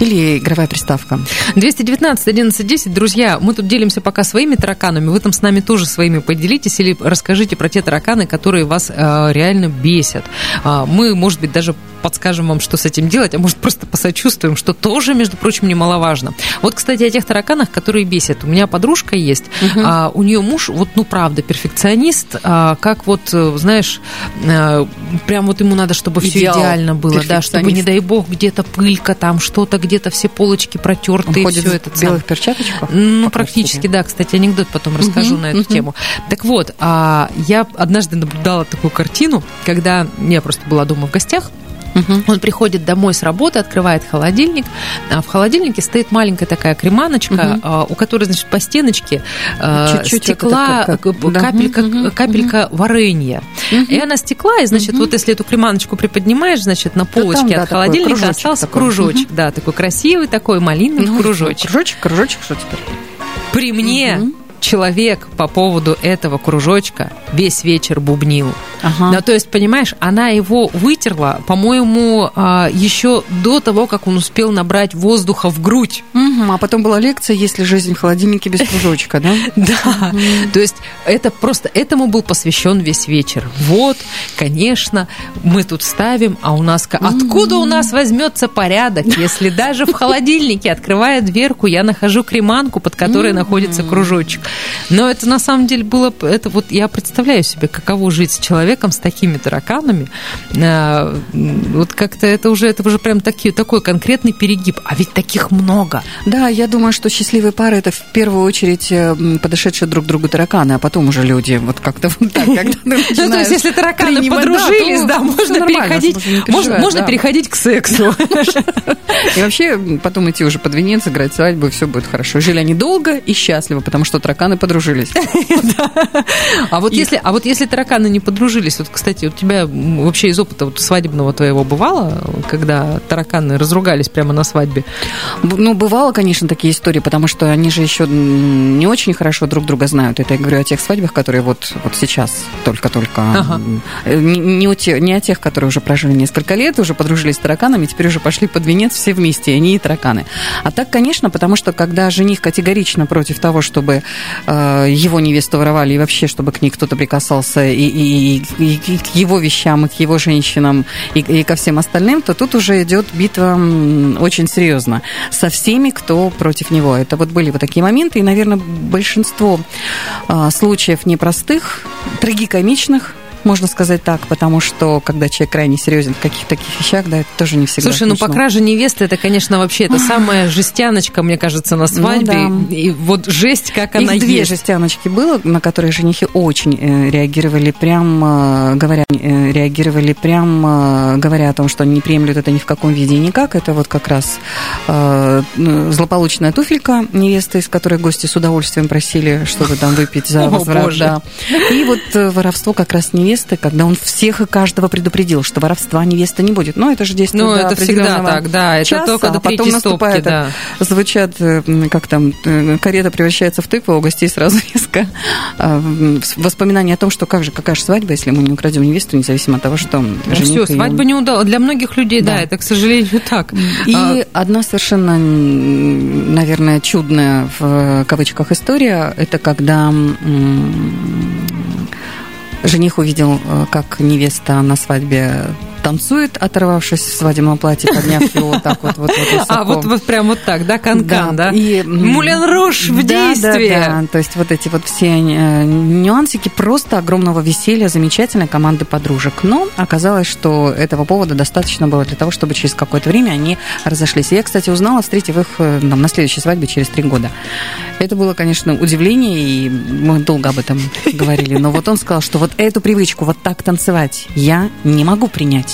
E: или игровая приставка.
F: 219 11 10. Друзья, мы тут делимся пока своими тараканами. Вы там с нами тоже своими поделитесь или расскажите про те тараканы, которые вас э, реально бесят. А, мы, может быть, даже подскажем вам, что с этим делать, а может, просто посочувствуем, что тоже, между прочим, немаловажно. Вот, кстати, о тех тараканах, которые бесят. У меня подружка есть, а, у нее муж, вот, ну, правда, перфекционист, а, как вот, э, знаешь, э, прям вот ему надо, чтобы все
E: Идеал.
F: идеально было, да, чтобы, не дай бог, где-то пылька, там что-то, где-то все полочки
E: Он
F: протертые,
E: ходит
F: все
E: в
F: это
E: белых перчаточках?
F: ну, практически, да. Кстати, анекдот потом расскажу
E: Мгм,
F: на эту
E: мгм.
F: тему. Так вот, а, я однажды наблюдала такую картину, когда я просто была дома в гостях, Он приходит домой с работы, открывает холодильник, а в холодильнике стоит маленькая такая креманочка, а, у которой, значит, по стеночке а,
E: Чуть-чуть
F: стекла
E: как- как- да.
F: капелька,
E: Мгм,
F: капелька варенья. И она стекла, и, значит, вот если эту креманочку приподнимаешь, значит, на полочке
E: да,
F: от холодильника
E: кружочек
F: остался
E: такой.
F: кружочек. Да, такой красивый такой маленький
E: Ну,
F: кружочек.
E: Кружочек, кружочек, что теперь?
F: При мне человек по поводу этого кружочка весь вечер бубнил.
E: Ага.
F: Да, то есть, понимаешь, она его вытерла, по-моему, а, еще до того, как он успел набрать воздуха в грудь.
E: Мгм, А потом была лекция «Если жизнь в холодильнике без кружочка», да? [laughs]
F: Да, то есть это просто, этому был посвящен весь вечер. Вот, конечно, мы тут ставим, а у нас... Откуда у нас возьмется порядок, если даже в холодильнике, открывая дверку, я нахожу креманку, под которой находится кружочек. Но это на самом деле было... Это вот я представляю себе, каково жить с человеком с такими тараканами. А, Вот как-то это уже, это уже прям таки, такой конкретный перегиб. А ведь таких много.
E: Да, я думаю, что счастливые пары это в первую очередь э, подошедшие друг к другу тараканы, а потом уже люди. Вот как-то вот так, когда [laughs]
F: Ну, то есть, если тараканы подружились, да, можно переходить,
E: можно
F: переходить к сексу. [laughs]
E: И вообще потом идти уже под венец, играть свадьбу, и все будет хорошо. Жили они долго и счастливо, потому что тараканы подружились. [laughs]
F: А вот если, а вот если тараканы не подружились, вот, кстати, у тебя вообще из опыта вот свадебного твоего бывало, когда тараканы разругались прямо на свадьбе?
E: Ну, бывало, конечно, такие истории, потому что они же еще не очень хорошо друг друга знают. Это я говорю о тех свадьбах, которые вот, вот сейчас только-только.
F: Ага.
E: э, Не, не о те- не о тех, которые уже прожили несколько лет, уже подружились с тараканами, теперь уже пошли под венец все вместе, они и тараканы. А так, конечно, потому что когда жених категорично против того, чтобы его невесту воровали, и вообще, чтобы к ней кто-то прикасался, и, и- и- и к его вещам, и к его женщинам, и, и ко всем остальным, то тут уже идет битва очень серьезно со всеми, кто против него. Это вот были вот такие моменты, и, наверное, большинство а, случаев непростых, трагикомичных, можно сказать так, потому что когда человек крайне серьезен в каких-то таких вещах, да, это тоже не всегда
F: Слушай, ну по
E: смешно.
F: краже невесты это, конечно, вообще это самая жестяночка, мне кажется, на свадьбе.
E: Ну да.
F: И вот жесть, как она
E: Их две
F: есть.
E: жестяночки было, на которые женихи очень э, реагировали, прям э, говоря, э, реагировали прям э, говоря о том, что они не приемлют это ни в каком виде и никак. Это вот как раз э, ну, злополучная туфелька невесты, из которой гости с удовольствием просили что-то там выпить за [laughs]
F: О,
E: возврат.
F: Боже.
E: да. И вот воровство как раз невесты, когда он всех и каждого предупредил, что воровства невесты не будет. Но это же действует
F: Ну, это всегда так, да. Это
E: часа,
F: только до
E: а потом наступает,
F: стопки, да.
E: звучат, как там, э, карета превращается в тыкву, а у гостей сразу [laughs] резко а, воспоминания о том, что как же, какая же свадьба, если мы не украдем невесту, независимо от того, что
F: Ну,
E: жених
F: все, свадьба не удалась. Для многих людей, да,
E: Да.
F: это, к сожалению, [laughs] так.
E: И
F: А,
E: одна совершенно, наверное, чудная в кавычках история, это когда жених увидел, э, как невеста на свадьбе танцует, оторвавшись в свадебном платье, подняв его вот так вот, вот, вот высоко. [laughs]
F: А, вот, вот прям вот так, да, канкан, да?
E: И, м,
F: Мулен Руш в
E: да,
F: действии.
E: Да, да, то есть вот эти вот все э, нюансики просто огромного веселья, замечательной команды подружек. Но оказалось, что этого повода достаточно было для того, чтобы через какое-то время они разошлись. И я, кстати, узнала, встретив их э, там, на следующей свадьбе через три года. Это было, конечно, удивление, и мы долго об этом говорили. Но вот он сказал, что вот эту привычку вот так танцевать я не могу принять.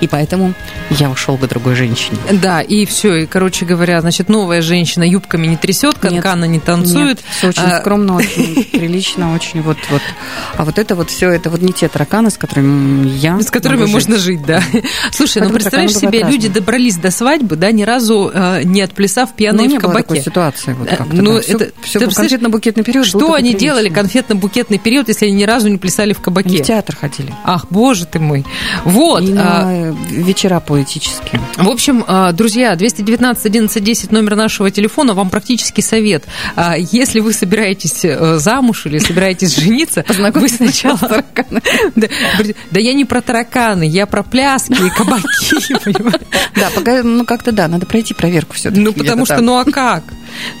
E: И поэтому я ушел к другой женщине.
F: Да, и все, и, короче говоря, значит, новая женщина юбками не трясет, канкана не танцует.
E: все очень
F: А,
E: скромно, [laughs] очень прилично, очень вот вот. А вот это вот все, это вот не те тараканы, с которыми я.
F: с которыми можно жить, да. Слушай, ну представляешь себе, люди добрались до свадьбы, да, ни разу э, не отплясав
E: Ну,
F: пьяные
E: не
F: в кабаке.
E: ситуации. Вот
F: Э,
E: как-то,
F: ну, это-
E: был конфетно-букетный период.
F: Что они делали конфетно-букетный период, если они ни разу не плясали в кабаке?
E: в театр ходили.
F: Ах, боже ты мой. Вот.
E: И
F: а,
E: на э, вечера поэтические.
F: В общем, а, друзья, 219 11 10 номер нашего телефона, вам практический совет. А, Если вы собираетесь э, замуж или собираетесь [laughs] жениться, вы сначала... [laughs] Да, я не про тараканы, я про пляски и кабаки? [laughs]
E: Да, ну как-то да, надо пройти проверку все-таки.
F: Ну, потому что, ну а как?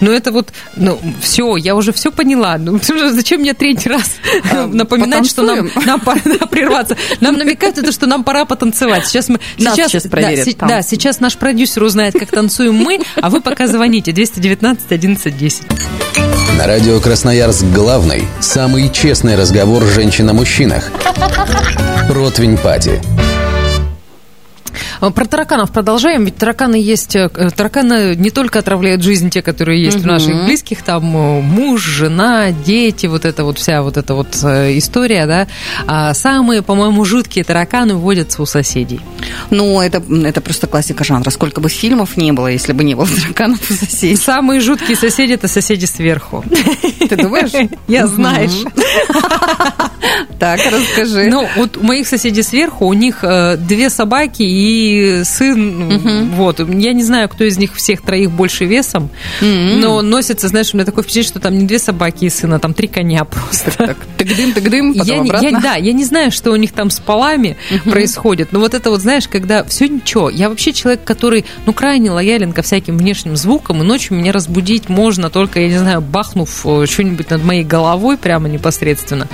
F: Ну, это вот, ну, все, я уже все поняла. Ну, [laughs] зачем мне третий раз
E: А, [laughs]
F: напоминать, что нам,
E: потанцуем?
F: нам пора да, прерваться? Нам намекают это, что нам пора потанцевать. Сейчас мы...
E: Нас сейчас
F: да,
E: проверят
F: се-
E: там.
F: да, сейчас наш продюсер узнает, как танцуем мы, а вы пока звоните 219 11 10.
B: На радио Красноярск главный, самый честный разговор женщин о мужчинах. Ротвень Пати.
F: А, Про тараканов продолжаем, ведь тараканы есть, э, тараканы не только отравляют жизнь те, которые есть у наших близких, там э, муж, жена, дети, вот эта вот вся вот эта вот э, история, да, а самые, по-моему, жуткие тараканы водятся у соседей.
E: Ну, это, это просто классика жанра. Сколько бы фильмов не было, если бы не было [laughs] тараканов у соседей.
F: Самые жуткие соседи – это соседи сверху.
E: Ты думаешь? [laughs]
F: Я знаешь. [laughs]
E: Так, расскажи.
F: Ну, вот у моих соседей сверху, у них э, две собаки и сын. Вот. Я не знаю, кто из них всех троих больше весом, но носится, знаешь, у меня такое впечатление, что там не две собаки и сына, там три коня просто.
E: Так, тыгдым, тыгдым,
F: Я,
E: потом
F: не- я-
E: обратно.
F: да, я не знаю, что у них там с полами происходит, но вот это вот, знаешь, когда все ничего. Я вообще человек, который, ну, крайне лоялен ко всяким внешним звукам, и ночью меня разбудить можно только, я не знаю, бахнув э, что-нибудь над моей головой прямо непосредственно.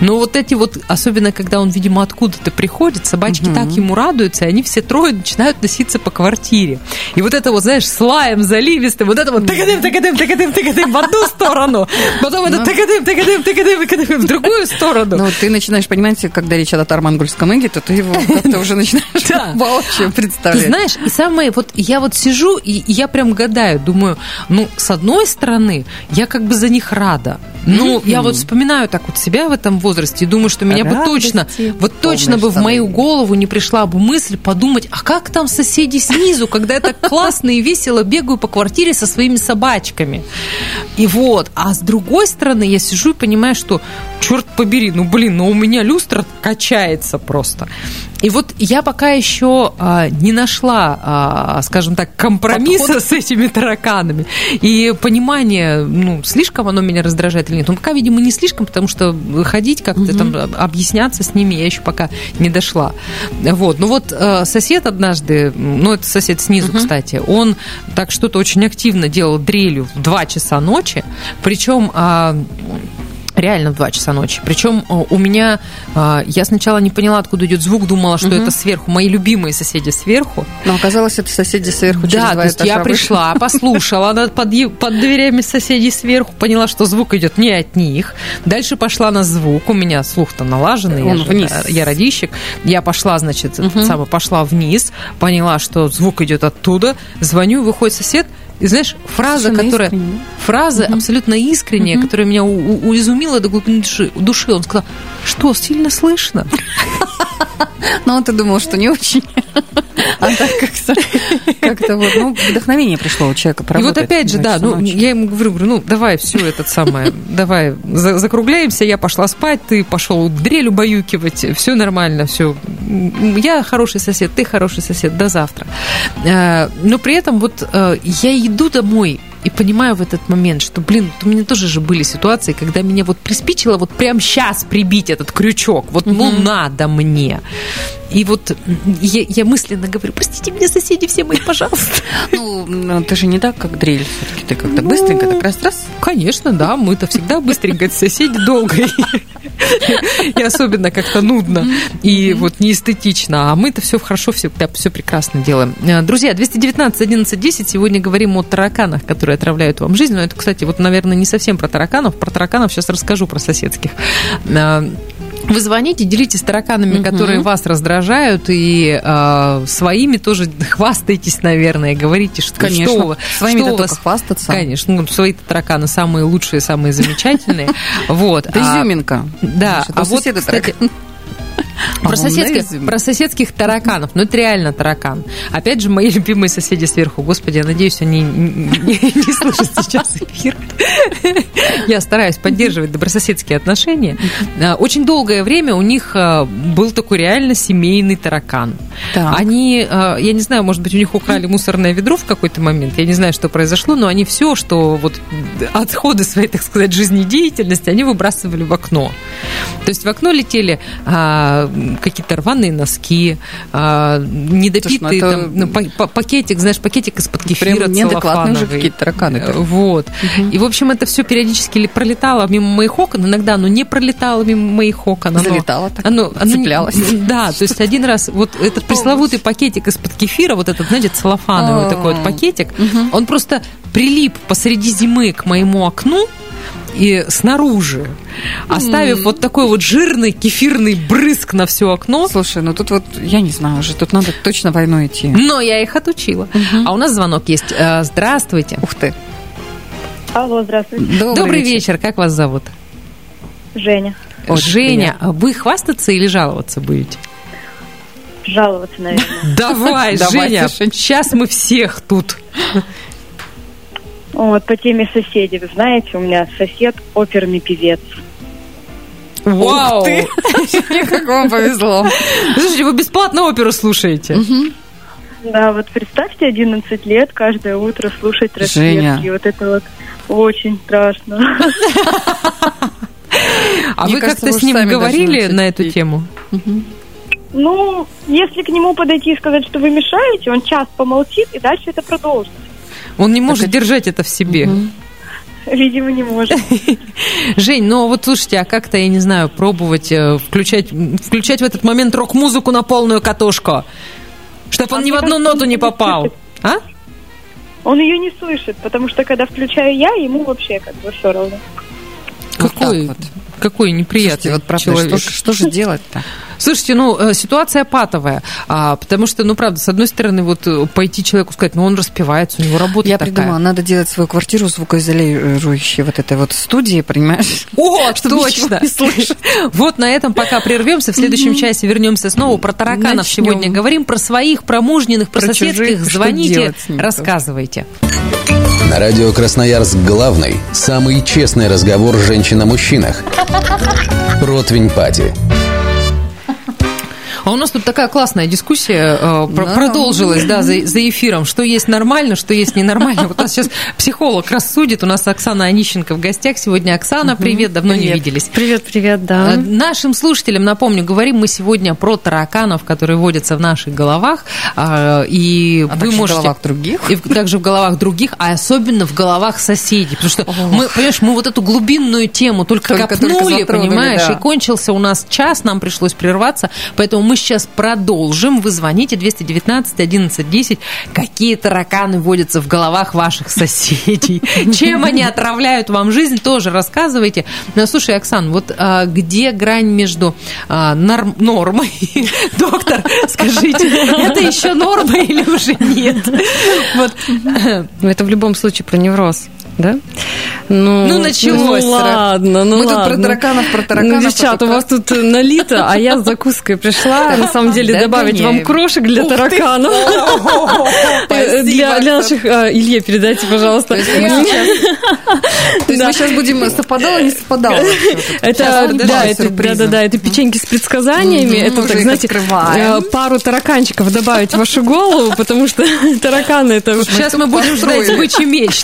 F: Но вот эти вот, особенно когда он, видимо, откуда-то приходит, собачки так ему радуются, и они все трое начинают носиться по квартире. И вот это вот, знаешь, с лаем заливистым, вот это вот тагадым, тагадым, тагадым, тагадым в одну сторону, потом это тагадым, тагадым, тагадым, тагадым в другую сторону.
E: Ну, ты начинаешь понимать, когда речь идет о монгольском эге, то ты его как-то уже начинаешь [laughs] [laughs] вообще
F: Ты
E: представлять.
F: знаешь, и самое, вот я вот сижу, и я прям гадаю, думаю, ну, с одной стороны, я как бы за них рада. Ну, я вот вспоминаю так вот себя в этом возрасте и думаю, что меня бы точно,
E: Радости
F: вот точно бы в мою голову не пришла бы мысль подумать, а как там соседи снизу, когда я так классно и весело бегаю по квартире со своими собачками. И вот, а с другой стороны, я сижу и понимаю, что, черт побери, ну, блин, ну, у меня люстра качается просто. И вот я пока еще а, не нашла, а, скажем так, компромисса с этими тараканами. И понимание, ну, слишком оно меня раздражает или нет. Ну, пока, видимо, не слишком, потому что ходить как-то там, объясняться с ними я еще пока не дошла. Вот. Ну вот э, сосед однажды, ну, это сосед снизу, кстати, он так что-то очень активно делал дрелью в 2 часа ночи. Причем а, Реально в 2 часа ночи. Причем э, у меня, э, я сначала не поняла, откуда идет звук, думала, что это сверху, мои любимые соседи сверху.
E: Но оказалось, это соседи сверху через
F: Да, то есть я
E: выше.
F: пришла, послушала над, под, под дверями соседей сверху, поняла, что звук идет не от них. Дальше пошла на звук, у меня слух-то налаженный, я,
E: Он
F: же,
E: вниз.
F: э, я радищик. Я пошла, значит, этот самый, пошла вниз, поняла, что звук идет оттуда, звоню, выходит сосед, и знаешь, фраза,
E: Совершенно
F: которая...
E: искренне.
F: Фраза абсолютно искренняя, которая меня у- у- изумила до глубины души. души. Он сказал, что, сильно слышно?
E: Но он-то думал, что не очень. А так как-то, как-то вот, ну, вдохновение пришло у человека
F: И вот опять же, да, ну, я ему говорю, говорю, ну, давай все этот самое, давай за- закругляемся, я пошла спать, ты пошел дрель убаюкивать, все нормально, все. Я хороший сосед, ты хороший сосед, до завтра. Э, Но при этом вот э, я иду домой, и понимаю в этот момент, что, блин, у меня тоже же были ситуации, когда меня вот приспичило вот прям сейчас прибить этот крючок, вот ну надо мне. И вот я, я мысленно говорю, простите меня, соседи все мои, пожалуйста.
E: Ну, ну, ты же не так, как дрель. Все-таки ты как-то быстренько, так раз-раз.
F: Конечно, да, мы-то всегда быстренько, соседи долго. И особенно как-то нудно и вот неэстетично. А мы-то все хорошо, все, все прекрасно делаем. Э, Друзья, 219 11 10. Сегодня говорим о тараканах, которые отравляют вам жизнь. Но это, кстати, вот, наверное, не совсем про тараканов. Про тараканов сейчас расскажу, про соседских. Вы звоните, делитесь тараканами, которые вас раздражают, и э, своими тоже хвастайтесь, наверное, говорите, что,
E: Конечно.
F: что,
E: Своими-то
F: что у вас-
E: хвастаться.
F: Конечно, ну, свои тараканы самые лучшие, самые замечательные. [laughs] Вот.
E: Это
F: А,
E: изюминка.
F: Да, а вот, кстати, про соседских, про соседских тараканов. Ну, это реально таракан. Опять же, мои любимые соседи сверху. Господи, я надеюсь, они не, не- [laughs] не слышат сейчас эфир. Я стараюсь поддерживать добрососедские отношения. А, Очень долгое время у них а, был такой реально семейный таракан.
E: Так.
F: Они, а, я не знаю, может быть, у них украли мусорное ведро в какой-то момент. Я не знаю, что произошло, но они все, что вот отходы своей, так сказать, жизнедеятельности, они выбрасывали в окно. То есть в окно летели а, какие-то рваные носки, а, недопитые
E: Слушай, ну это-
F: там, ну, па- па- пакетик, знаешь, пакетик из-под кефира
E: Прям неадекватные же какие-то тараканы-то.
F: Э, Вот. И, в общем, это все периодически ли пролетало мимо моих окон, иногда оно не пролетало мимо моих окон. Оно,
E: Залетало так,
F: оно, оно
E: цеплялось.
F: Да, то есть один раз вот этот пресловутый пакетик из-под кефира, вот этот, знаете, целлофановый такой вот пакетик, он просто прилип посреди зимы к моему окну, и снаружи, оставив вот такой вот жирный кефирный брызг на все окно.
E: Слушай, ну тут вот, я не знаю уже, тут надо точно войну идти.
F: Но я их отучила. А у нас звонок есть. Э, Здравствуйте.
E: Ух ты.
I: Алло, здравствуйте.
F: Добрый, вечер. Как вас зовут?
I: Женя.
E: Очень
F: Женя, а вы хвастаться или жаловаться будете?
I: Жаловаться, наверное.
F: Давай,
E: Давай,
F: Женя, сейчас мы всех тут.
I: Вот, по теме соседей. Вы знаете, у меня сосед оперный певец.
F: Вау! [laughs]
E: Как вам повезло.
F: Слушайте, вы бесплатно оперу слушаете?
I: Да, вот представьте, 11 лет, каждое утро слушать рассветки. Вот это вот очень страшно. [laughs]
F: А вы как-то с ним говорили на эту тему?
I: Ну, если к нему подойти и сказать, что вы мешаете, он час помолчит, и дальше это продолжится.
F: Он не может держать это в себе. [laughs]
I: Видимо, не может. [laughs]
F: Жень, ну вот слушайте, а как-то, я не знаю, пробовать э, включать, включать в этот момент рок-музыку на полную катушку, чтобы он
I: А
F: ни в одну ноту
I: он
F: не попал. А?
I: Он ее не слышит, потому что когда включаю я, ему вообще как бы все равно.
E: Вот
F: Какой,
E: так вот.
F: Какой неприятный
E: Слушайте, вот правда,
F: человек.
E: что, что же делать-то?
F: Слушайте, ну, э, ситуация патовая, а, потому что, ну, правда, с одной стороны, вот э, пойти человеку сказать, ну, он распевается, у него работа
E: Я
F: такая.
E: придумала, надо делать свою квартиру звукоизолирующей вот этой вот студии, понимаешь?
F: О, [laughs] точно! [laughs] Вот на этом пока прервемся. В следующем часе вернемся снова. Про тараканов сегодня говорим. Про своих, про мужниных, про, соседских. Звоните, рассказывайте.
B: На радио Красноярск главный, самый честный разговор женщин о мужчинах. Противень Пати.
F: А у нас тут такая классная дискуссия э,
E: Да.
F: продолжилась, да, за, за эфиром, что есть нормально, что есть ненормально. Вот нас сейчас психолог рассудит. У нас Оксана Онищенко в гостях. Сегодня Оксана, привет, давно не
E: Привет.
F: виделись.
J: Привет, привет,
F: Э,
J: да.
F: Нашим слушателям напомню, говорим мы сегодня про тараканов, которые водятся в наших головах. а, И
E: А
F: вы
E: также в
F: можете...
E: головах других.
F: И также в головах других, а особенно в головах соседей. Потому что мы, понимаешь, мы вот эту глубинную тему только,
E: Только-
F: копнули,
E: только
F: понимаешь,
E: да.
F: и кончился у нас час, нам пришлось прерваться. Поэтому мы сейчас продолжим. Вы звоните 219 11 10. Какие тараканы водятся в головах ваших соседей? [laughs] Чем они отравляют вам жизнь, тоже рассказывайте. Ну, слушай, Оксан, вот а, где грань между а, норм- нормой? [laughs] Доктор, скажите, это еще норма или уже нет? Вот.
J: Ну, Это в любом случае про невроз, да? Ну,
F: Ну, началось.
J: Ну, ладно, ну
E: Мы тут про
J: ладно.
E: тараканов, про тараканов.
J: Ну, девчат, у вас тут налито, а я с закуской пришла, [laughs] на самом деле, добавить вам крошек для тараканов. [laughs] Э, Для наших... а, Илье передайте, пожалуйста.
E: То есть мы сейчас, будем совпадало, не совпадало. [laughs]
J: Это, да, это, да, да, да, это печеньки с предсказаниями. Это так, знаете, э, пару тараканчиков добавить в вашу голову, потому что тараканы это
F: Сейчас мы будем ждать бычий меч.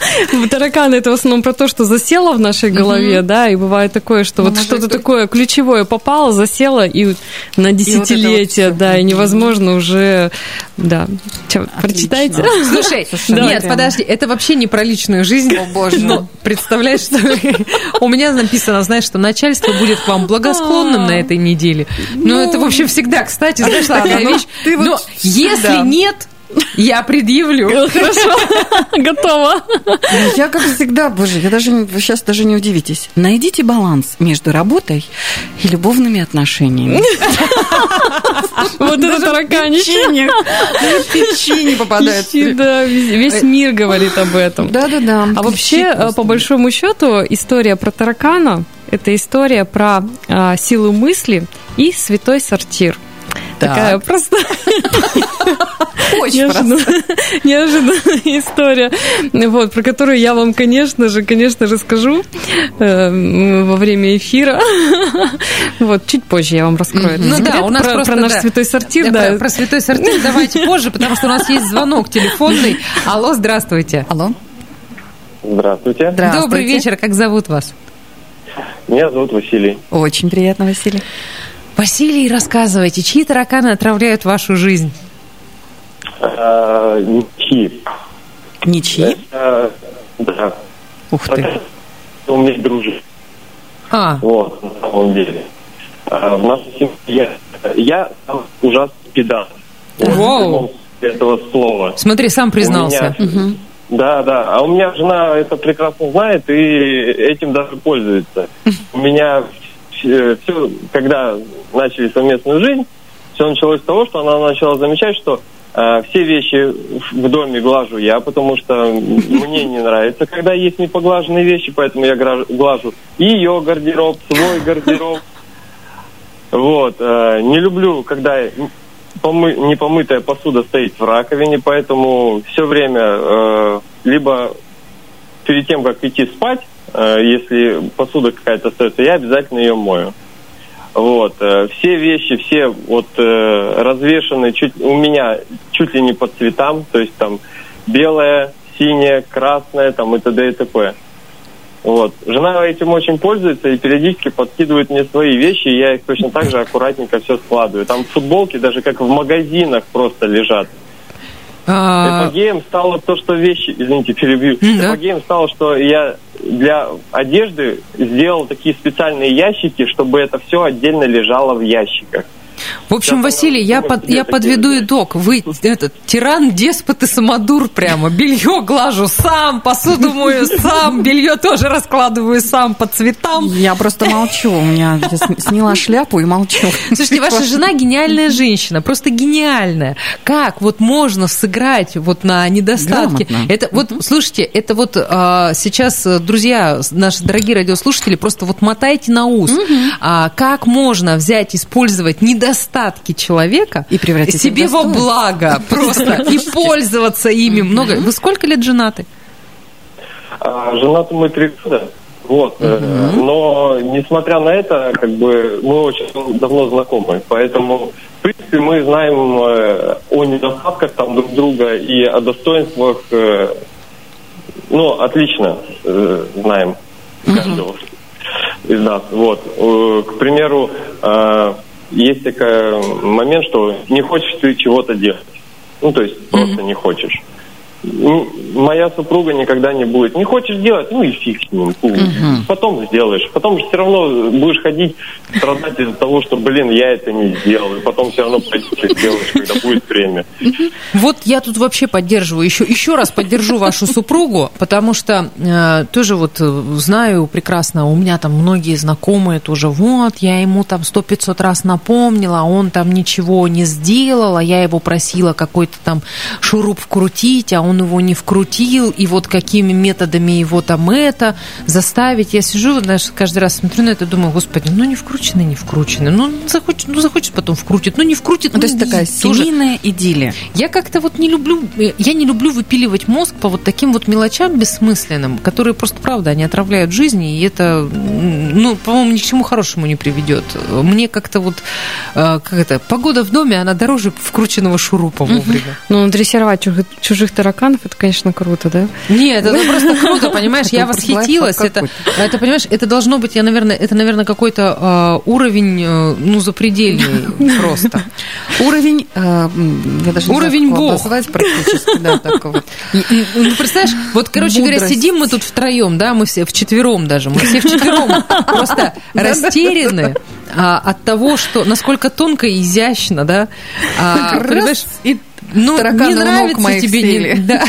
F: [laughs]
J: Тараканы это в основном про то, что засело в нашей голове, да, и бывает такое, что
E: Ну,
J: вот что-то
E: это-
J: такое ключевое попало, засело, и на десятилетия,
E: всё.
J: да, и невозможно уже, да. Прочитайте.
F: Слушай, нет, подожди, это вообще не про личную жизнь.
E: О, боже.
F: Но представляешь, что [laughs] у меня написано, знаешь, что начальство будет к вам благосклонным на этой неделе. Ну, это, в общем, всегда, кстати, знаешь, [laughs] такая
E: ну,
F: вещь. Но если нет, я предъявлю.
J: Хорошо, готово.
E: Я, как всегда, боже, я даже не- вы сейчас даже не удивитесь. Найдите баланс между работой и любовными отношениями.
J: Вот это тараканище.
E: Печенье. Даже печенье попадает.
J: Да, весь весь мир говорит об этом.
E: Да-да-да.
J: А вообще, э, по большому счету, история про таракана – это история про а, силу мысли и святой сортир.
E: Так.
J: Такая просто [laughs]
E: Очень просто.
J: неожиданная, история, вот, про которую я вам, конечно же, конечно же, скажу э, во время эфира. [laughs] Вот, чуть позже я вам раскрою.
F: Ну да, у нас
J: про,
F: просто,
J: про наш святой сортир,
F: Да. Про, про святой сортир давайте позже, потому что у нас есть звонок телефонный. Алло, здравствуйте.
E: Алло.
K: Здравствуйте.
E: Здравствуйте.
F: Добрый вечер, как зовут вас?
K: Меня зовут Василий.
E: Очень приятно, Василий.
F: Василий, рассказывайте, чьи тараканы отравляют вашу жизнь?
K: А, Ничьи.
E: Ничьи?
K: Это, да.
E: Ух ты.
K: У меня дружит.
F: А,
K: Вот, на самом деле. А, в нашей семье я сам ужасный педант. Вот, в
F: Вау.
K: прямом смысле этого слова.
F: смотри, сам признался.
K: У меня,
L: Да, да. А у меня жена это прекрасно знает и этим даже пользуется. [laughs] У меня все, когда начали совместную жизнь, все началось с того, что она начала замечать, что э, все вещи в доме глажу я, потому что мне не нравится, когда есть непоглаженные вещи, поэтому я глажу ее гардероб, свой гардероб. Вот. Э, не люблю, когда помы, непомытая посуда стоит в раковине, поэтому все время э, либо перед тем, как идти спать, если посуда какая-то остается, я обязательно ее мою. Вот. Э, все вещи, все вот э, развешаны чуть, у меня чуть ли не по цветам, то есть там белая, синяя, красная, там и т.д. и т.п. Вот. Жена этим очень пользуется и периодически подкидывает мне свои вещи, и я их точно так же аккуратненько все складываю. Там футболки даже как в магазинах просто лежат. А... Эпогеем стало то, что вещи, извините, перебью. Эпогеем стало, что я для одежды сделал такие специальные ящики, чтобы это все отдельно лежало в ящиках.
F: В общем, Василий, я, под, я подведу итог. Вы этот тиран, деспот и самодур прямо. Белье глажу сам, посуду мою сам, белье тоже раскладываю сам по цветам.
E: Я просто молчу. У меня я сняла шляпу и молчу.
F: Слушайте, ваша жена гениальная женщина, просто гениальная. Как вот можно сыграть вот на недостатке? Грамотно. Это вот, слушайте, это вот а, сейчас, друзья, наши дорогие радиослушатели, просто вот мотайте на ус. Угу. А, как можно взять, использовать недостатки недостатки человека
E: и превратить
F: себе во благо [laughs] просто и пользоваться ими много. Вы сколько лет женаты?
L: А, женаты мы три года. Вот. Угу. Но, несмотря на это, как бы мы очень давно знакомы. Поэтому, в принципе, мы знаем э, о недостатках там друг друга и о достоинствах, э, ну, отлично знаем каждого угу. из нас. Вот. К примеру, есть такой момент, что не хочешь ты чего-то делать. Ну, то есть просто не хочешь. Ну, моя супруга никогда не будет. Не хочешь делать, ну и фиг с ним. Угу. Потом сделаешь. Потом все равно будешь ходить, страдать из-за того, что, блин, я это не сделал. И потом все равно пойдешь и сделаешь, когда будет время.
F: Вот я тут вообще поддерживаю. Еще, еще раз поддержу вашу супругу, потому что э, тоже вот э, знаю прекрасно, у меня там многие знакомые тоже, вот, я ему там сто пятьсот раз напомнила, а он там ничего не сделал, а я его просила какой-то там шуруп вкрутить, а он его не вкрутил, и вот какими методами его там это заставить. Я сижу, знаешь, каждый раз смотрю на это, думаю, господи, ну не вкручены, не вкручены. Ну захочет, ну захочет потом вкрутит, ну не вкрутит. Ну,
E: то есть такая тоже. семейная идиллия.
F: Я как-то вот не люблю, я не люблю выпиливать мозг по вот таким вот мелочам бессмысленным, которые просто, правда, они отравляют жизнь, и это, ну, по-моему, ни к чему хорошему не приведет. Мне как-то вот, э, как это, погода в доме, она дороже вкрученного шурупа вовремя.
J: Ну, дрессировать чужих, чужих тараканов, это, конечно, круто, да?
F: Нет, это [laughs] просто круто, понимаешь, я восхитилась. Это, это, понимаешь, это должно быть, я, наверное, это, наверное, какой-то э, уровень, э, ну, запредельный [laughs] просто.
E: Уровень, э,
F: я даже уровень Бог.
E: практически, да, [laughs] такого.
F: Ну, представляешь, вот, короче говоря, сидим мы тут втроем, да, мы все вчетвером даже, мы все вчетвером просто растеряны а, от того, что насколько тонко и изящно, да, а, понимаешь, и ну, не нравится тебе. Не... [laughs] Да.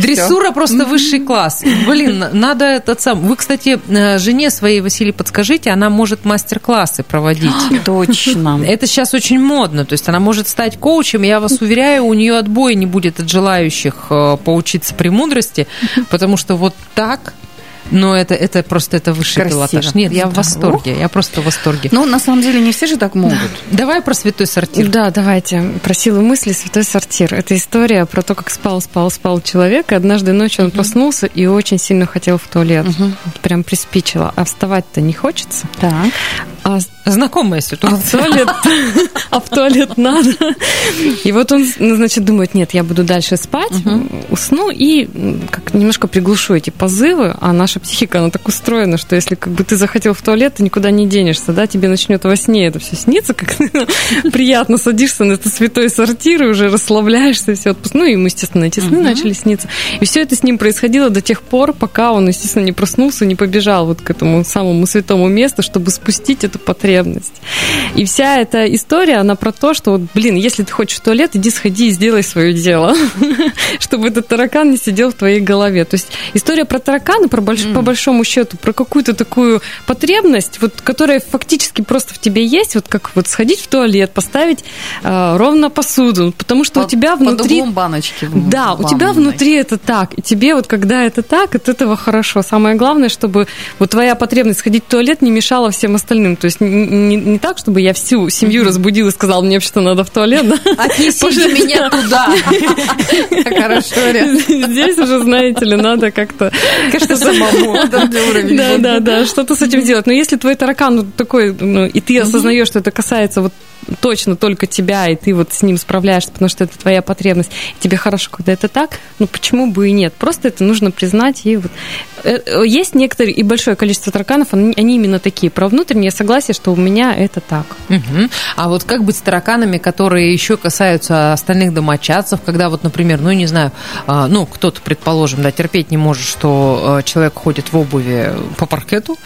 F: Дрессура просто высший класс. Блин, надо этот сам... Вы, кстати, э, жене своей, Василий, подскажите, она может мастер-классы проводить. [gasps]
E: Точно.
F: Это сейчас очень модно. То есть она может стать коучем. Я вас уверяю, у нее отбоя не будет от желающих э, поучиться премудрости, потому что вот так но это, это просто это высший Красиво. пилотаж. Нет, я в восторге. Я просто в восторге.
E: Ну, на самом деле, не все же так могут.
F: Давай про святой сортир.
J: Да, давайте. Про силу мысли святой сортир. Это история про то, как спал, спал, спал человек. И однажды ночью он проснулся и очень сильно хотел в туалет. Прям приспичило. А вставать-то не хочется.
E: Так.
F: А, знакомая ситуация.
J: А в туалет, а в туалет надо. И вот он, ну, значит, думает, нет, я буду дальше спать, усну и как немножко приглушу эти позывы, а наша наша психика, она так устроена, что если как бы ты захотел в туалет, ты никуда не денешься, да, тебе начнет во сне это все сниться, как [laughs] приятно садишься на этот святой сортир и уже расслабляешься, все отпуск. Ну, и ему, естественно, эти сны начали сниться. И все это с ним происходило до тех пор, пока он, естественно, не проснулся, не побежал вот к этому самому святому месту, чтобы спустить эту потребность. И вся эта история, она про то, что вот, блин, если ты хочешь в туалет, иди сходи и сделай свое дело, [laughs] чтобы этот таракан не сидел в твоей голове. То есть история про таракана, про больш... по большому счету, про какую-то такую потребность, вот, которая фактически просто в тебе есть, вот как вот сходить в туалет, поставить э, ровно посуду, потому что
E: Под-
J: у тебя
E: под
J: внутри...
E: углом баночки
J: Да,
E: в
J: у тебя
E: ванной.
J: внутри это так, и тебе вот когда это так, от этого хорошо. Самое главное, чтобы вот твоя потребность сходить в туалет не мешала всем остальным. То есть не, не- не так, чтобы я всю семью разбудила и сказала, мне вообще-то надо в туалет. да. [laughs]
F: Отнесите меня туда. [laughs] [laughs]
E: Хорошо,
J: Здесь уже, знаете ли, надо как-то...
F: Самому. [laughs]
J: Да, да, да, что-то с этим делать. Но если твой таракан такой, ну, и ты осознаешь, что это касается вот точно только тебя, и ты вот с ним справляешься, потому что это твоя потребность, и тебе хорошо, когда это так, ну почему бы и нет? Просто это нужно признать. И вот... Э, э, Есть некоторые и большое количество тараканов, они, они именно такие. Про внутреннее согласие, что у меня это так.
F: Мгм. А вот как быть с тараканами, которые еще касаются остальных домочадцев, когда вот, например, ну, не знаю, а, ну, кто-то, предположим, да, терпеть не может, что а, человек ходит в обуви по паркету,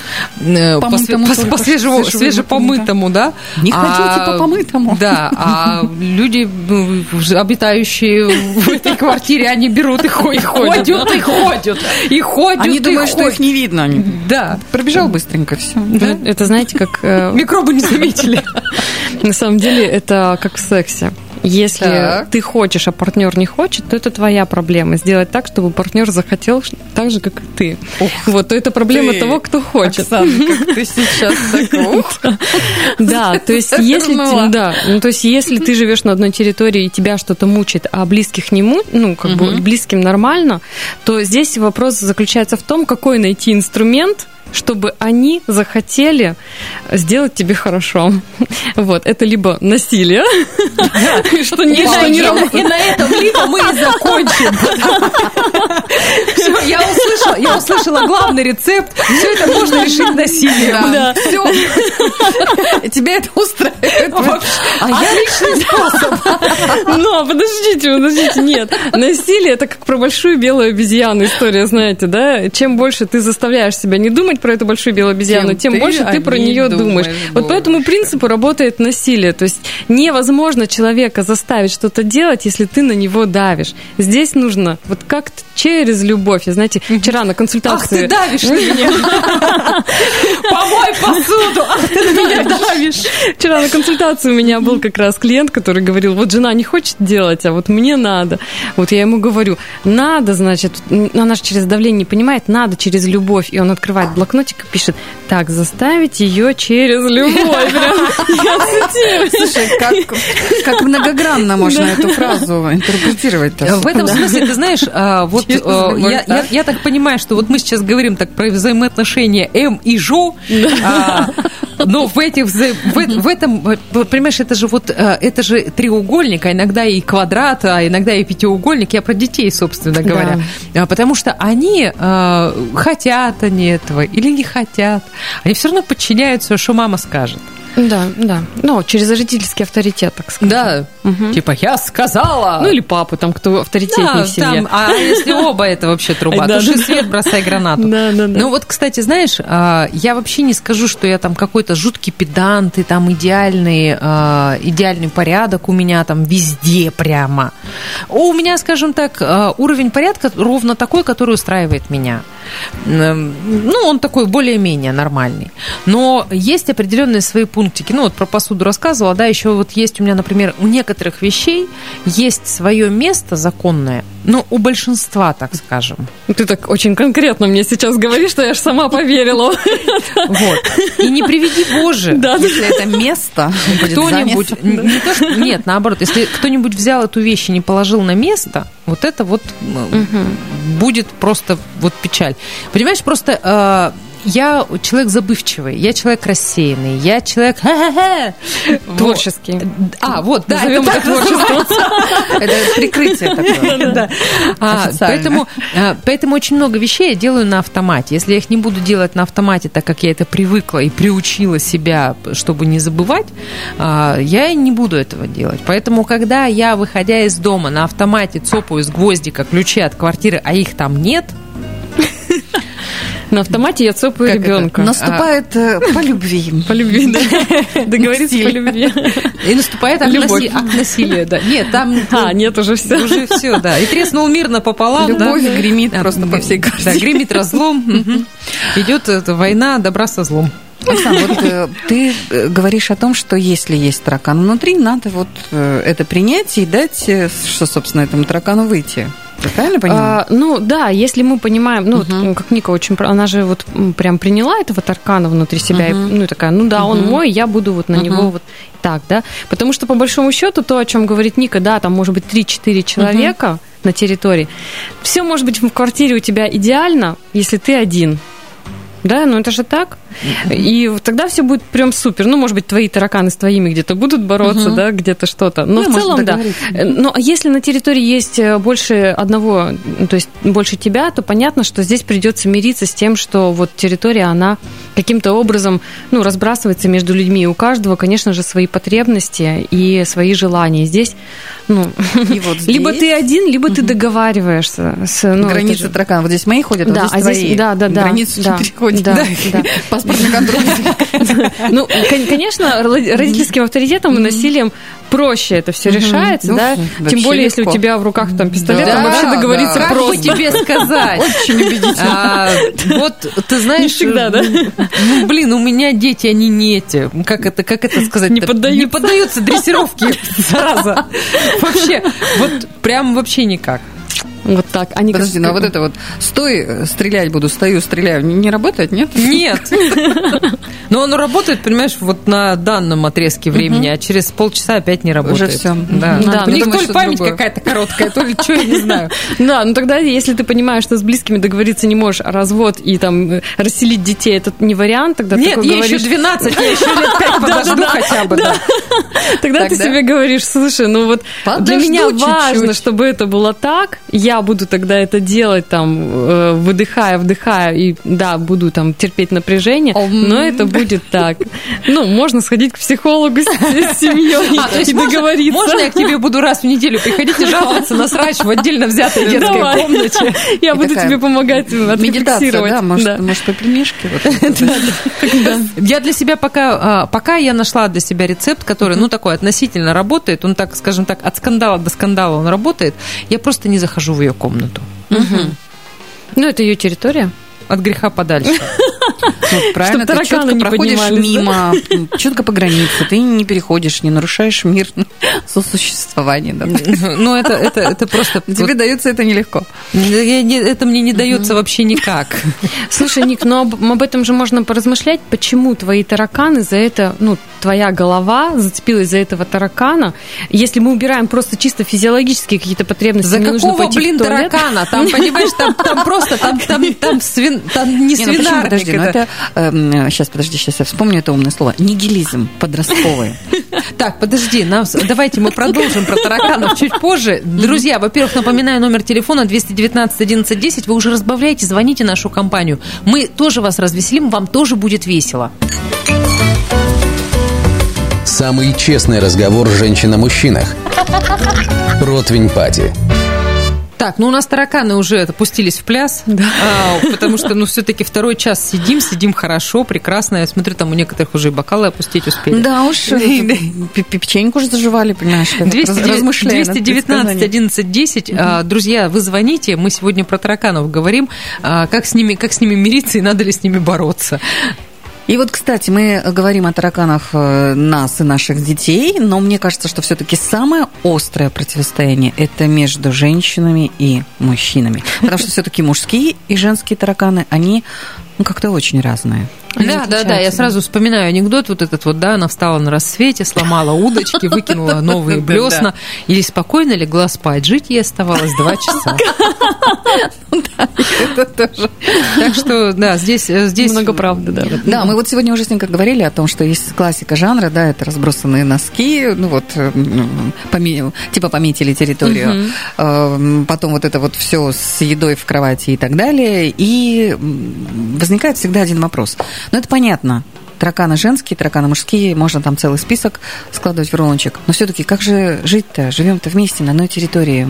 F: э, по,
E: Помытому
F: по- по свежему-
E: свежему,
F: свежепомытому, да?
E: Не
F: А,
E: ходите по помытому.
F: Да, а люди, ну, обитающие в этой квартире, они берут и ходят, и ходят, и ходят, и ходят,
E: Они думают, что их не видно.
F: Да.
E: Пробежал быстренько, все.
J: Это, знаете, как... э,
F: Микробы не заметили. [laughs]
J: На самом деле это как в сексе. Если
E: Так.
J: ты хочешь, а партнер не хочет, то это твоя проблема. Сделать так, чтобы партнер захотел так же, как и ты. вот, то это проблема
E: ты,
J: того, кто хочет.
E: Оксана, как ты сейчас [laughs] так... ух.
J: Да, то есть если да, ну, то есть если ты живешь на одной территории и тебя что-то мучает, а близких не му, ну как бы близким нормально, то здесь вопрос заключается в том, какой найти инструмент, чтобы они захотели сделать тебе хорошо. Вот, это либо насилие, что не работает.
F: и на этом либо мы и закончим. Я услышала, я услышала главный рецепт. Все это можно решить насилием.
E: Да. Все. Тебя это устраивает.
F: А я Отличный способ.
J: Но подождите, подождите, нет. Насилие это как про большую белую обезьяну история, знаете, да? Чем больше ты заставляешь себя не думать про эту большую белую обезьяну,
E: Тем
J: тем,
E: ты
J: больше ты про нее
E: думаешь
J: думаешь. Вот по этому принципу работает насилие. То есть невозможно человека заставить что-то делать, если ты на него давишь. Здесь нужно вот как-то через любовь. Я, знаете, вчера на
F: Ах,
J: консультации...
F: ты давишь на меня. [laughs] Помой посуду. Ах, ты на меня давишь.
J: Вчера на консультации у меня был как раз клиент, который говорил, вот жена не хочет делать, а вот мне надо. Вот я ему говорю, надо, значит, она же через давление не понимает, надо через любовь. И он открывает блокнотик и пишет, так, заставить ее через любовь.
E: Слушай, как, многогранно можно эту фразу интерпретировать-то.
F: В этом смысле, ты знаешь, а, вот я, я- я так понимаю, что вот мы сейчас говорим так про взаимоотношения М и Жо, а, но в этих в, в этом, понимаешь, это же вот э, это же треугольник, а иногда и квадрат, а иногда и пятиугольник. Я про детей, собственно говоря, А, потому что они э, хотят они этого или не хотят, они все равно подчиняются, что мама скажет.
J: Да, да. Ну, через родительский авторитет, так сказать.
F: Да, типа я сказала.
J: Ну, или папы, там, кто авторитетнее
F: Да,
J: в семье.
F: там, а если оба, это вообще [laughs] труба. Туши
J: да,
F: свет, бросай гранату.
J: Да, да, да.
F: Ну вот, кстати, знаешь, а, я вообще не скажу, что я там какой-то жуткий педант, и там идеальный, а, идеальный порядок у меня там везде прямо. У меня, скажем так, а, уровень порядка ровно такой, который устраивает меня. Ну, он такой более-менее нормальный. Но есть определенные свои пунктики. Ну, вот про посуду рассказывала, да, еще вот есть у меня, например, у некоторых вещей есть свое место законное, но у большинства, так скажем.
J: Ты так очень конкретно мне сейчас говоришь, что я аж сама поверила.
F: Вот. И не приведи Боже,
J: Да.
E: Если это место
F: кто-нибудь,
E: занято.
F: н- не то, что- нет, наоборот, если кто-нибудь взял эту вещь и не положил на место, вот это вот будет просто вот печаль. Понимаешь, просто э, я человек забывчивый, я человек рассеянный, я человек...
J: Творческий.
F: А, вот, да,
J: Назовем
F: это называется.
E: Это прикрытие такое.
F: А. Поэтому, а, поэтому очень много вещей я делаю на автомате. Если я их не буду делать на автомате, так как я это привыкла и приучила себя, чтобы не забывать, а, я не буду этого делать. Поэтому, когда я, выходя из дома, на автомате цопаю с гвоздика ключи от квартиры, а их там нет,
J: На автомате я цопаю
E: Как это?
J: ребенка.
E: Наступает э, по любви. [laughs]
J: По любви, да. [laughs] Договориться по любви.
F: и наступает акт, насилия. Да. Нет, там [laughs]
J: А, нет, уже все.
F: уже все, да. И треснул мир напополам. да.
E: Любовь гремит
F: Да,
E: просто по всей
F: Да,
E: квартире.
F: гремит разлом. Идет война добра со злом.
E: Оксана, вот э, ты э, говоришь о том, что если есть таракан внутри, надо вот э, это принять и дать, э, что, собственно, этому таракану выйти. Я правильно понимаю?
J: А, ну да, если мы понимаем, ну вот, как Ника очень, она же вот прям приняла этого таркана внутри себя, и, ну такая, ну да, он мой, я буду вот на него вот так, да, потому что по большому счету то, о чем говорит Ника, да, там может быть 3-4 человека на территории, все может быть в квартире у тебя идеально, если ты один. Да, ну это же так. И вот тогда все будет прям супер. Ну, может быть, твои тараканы с твоими где-то будут бороться, да, где-то что-то. Но
E: Ну,
J: в целом, да. Э, Но если на территории есть э, больше одного, ну, то есть больше тебя, то понятно, что здесь придется мириться с тем, что вот территория, она каким-то образом, ну, разбрасывается между людьми. И у каждого, конечно же, свои потребности и свои желания. Здесь, ну,
E: И вот здесь [laughs]
J: либо ты один, либо ты договариваешься с... ну,
E: Границы таракана. Вот здесь мои ходят,
J: Да,
E: а
J: а
E: здесь
J: здесь-
E: твои.
J: да, да, да,
E: Границу
J: да,
E: не [laughs] переходят.
J: Да, да.
E: Паспортный контроль. [laughs]
J: Ну, кон- конечно, роди- родительским авторитетом и насилием проще это все решается,
E: Ну,
J: да? Тем более, если у тебя в руках там пистолет,
E: Да,
J: там вообще
E: да,
J: договориться
E: да.
F: Как
J: просто.
F: тебе сказать?
E: Очень убедительно.
F: А, вот ты знаешь,
J: Не всегда, да?
F: Ну, блин, у меня дети, они не эти. Как это, как это сказать?
J: Не поддаются.
F: Не поддаются дрессировке, зараза. Вообще, вот прям вообще никак.
J: Вот так. Они
E: Подожди, ну а вот это вот стой, стрелять буду, стою, стреляю, не, не работает, нет?
F: Нет. [laughs] Но оно работает, понимаешь, вот на данном отрезке времени, а через полчаса опять не работает.
E: Уже всё.
F: Да.
E: Мгм.
J: Да,
F: У
J: ну,
F: них то ли память какая-то короткая, то ли что, я не знаю. [laughs]
J: Да, ну тогда, если ты понимаешь, что с близкими договориться не можешь, а развод и там э, расселить детей, это не вариант, тогда
F: Нет, я еще 12, я еще лет 5 [laughs] подожду хотя бы. да.
J: Тогда, ты себе говоришь, слушай, ну вот для меня важно, чтобы это было так, я буду тогда это делать там, э, выдыхая, вдыхая, и да, буду там терпеть напряжение, но это будет так. Ну, можно сходить к психологу с, семьей
F: А,
J: и договориться.
F: можно я к тебе буду раз в неделю приходить и жаловаться на срач в отдельно взятой детской комнате?
J: Я буду тебе помогать отрефлексировать.
E: да, может, по пельмешке. [laughs]
F: Я для себя пока, а, пока я нашла для себя рецепт, который, ну, такой относительно работает, он так, скажем так, от скандала до скандала он работает, я просто не захожу в ее комнату.
J: Ну, это ее территория.
F: От греха подальше. [laughs]
E: Ну, правильно, ты четко
J: не
E: проходишь
J: да?
E: мимо, четко по границе, ты не переходишь, не нарушаешь мир [laughs] сосуществования. Да. [laughs]
F: Ну, это, это, это просто...
E: Тебе дается это нелегко.
F: Это мне не дается вообще никак.
J: Слушай, Ник, но об, об этом же можно поразмышлять, почему твои тараканы за это, ну, твоя голова зацепилась за этого таракана. Если мы убираем просто чисто физиологические какие-то потребности,
F: За какого, блин, таракана? Там, понимаешь, там, там просто, там, там, там, свин, там не
E: Не, ну
F: свинарник.
E: подожди, ну это, сейчас, подожди, сейчас я вспомню это умное слово. Нигилизм подростковый. [laughs]
F: Так, подожди, нам, давайте мы продолжим про тараканов чуть позже. Друзья, во-первых, напоминаю номер телефона 219 11 10. Вы уже разбавляете, звоните в нашу компанию. Мы тоже вас развеселим, вам тоже будет весело.
B: Самый честный разговор женщин о мужчинах. Ротвень Пати.
F: Так, ну у нас тараканы уже опустились в пляс, а, потому что, ну, все-таки второй час сидим, сидим хорошо, прекрасно. Я смотрю, там у некоторых уже и бокалы опустить успели.
E: Да уж, пе- пе- печеньку уже заживали, понимаешь, как
F: 200,
E: раз- размышляя над
F: 219
E: предсказанием.
F: 11 10. А, Друзья, вы звоните, мы сегодня про тараканов говорим, а, как с ними, как с ними мириться и надо ли с ними бороться.
E: И вот, кстати, мы говорим о тараканах э, нас и наших детей, но мне кажется, что все-таки самое острое противостояние это между женщинами и мужчинами. Потому что все-таки мужские и женские тараканы, они Ну, как-то очень разные.
J: Они
F: Да, да, да, я сразу вспоминаю анекдот вот этот вот, да, она встала на рассвете, сломала удочки, выкинула [laughs] новые блесна и спокойно легла спать. Жить ей оставалось два [laughs] часа.
E: Тоже.
F: Так что, да, здесь... здесь
J: Много правды, да.
E: Да, мы вот сегодня уже с ним как говорили о том, что есть классика жанра, да, это разбросанные носки, ну вот, э, типа пометили территорию, Э, потом вот это вот все с едой в кровати и так далее, и возникает всегда один вопрос. Ну, это понятно, тараканы женские, тараканы мужские, можно там целый список складывать в рулончик. Но все-таки как же жить-то? Живем-то вместе на одной территории.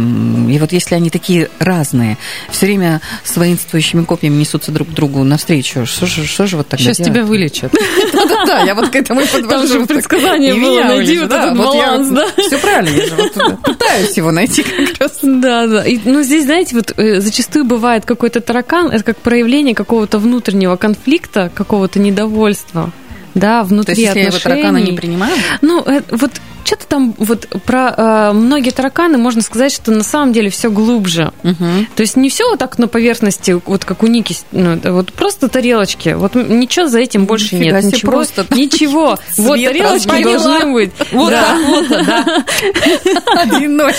E: И вот если они такие разные, все время с воинствующими копьями несутся друг к другу навстречу, что же, что же вот тогда
F: Сейчас
E: делать?
F: тебя вылечат. [laughs]
E: Да-да-да, я вот к этому и подвожу.
J: Там же предсказание было, найди вот этот баланс, да. [laughs]
E: Все правильно, я же пытаюсь его найти как раз.
J: Да, да. И, ну, здесь, знаете, вот э, зачастую бывает какой-то таракан, это как проявление какого-то внутреннего конфликта, какого-то недовольства, да, внутри
E: То есть, если я его
J: отношений.
E: таракана не принимаю?
J: Ну, э, вот что-то там вот про э, многие тараканы можно сказать, что на самом деле все глубже. То есть не все вот так на поверхности, вот как у Ники, ну, вот просто тарелочки. Вот ничего за этим больше
E: Нифига
J: нет. Ничего,
E: просто [laughs]
J: ничего. Вот тарелочки
E: разбавила.
J: должны быть.
F: Вот
J: Да.
F: так вот, да. [laughs]
E: Один ноль.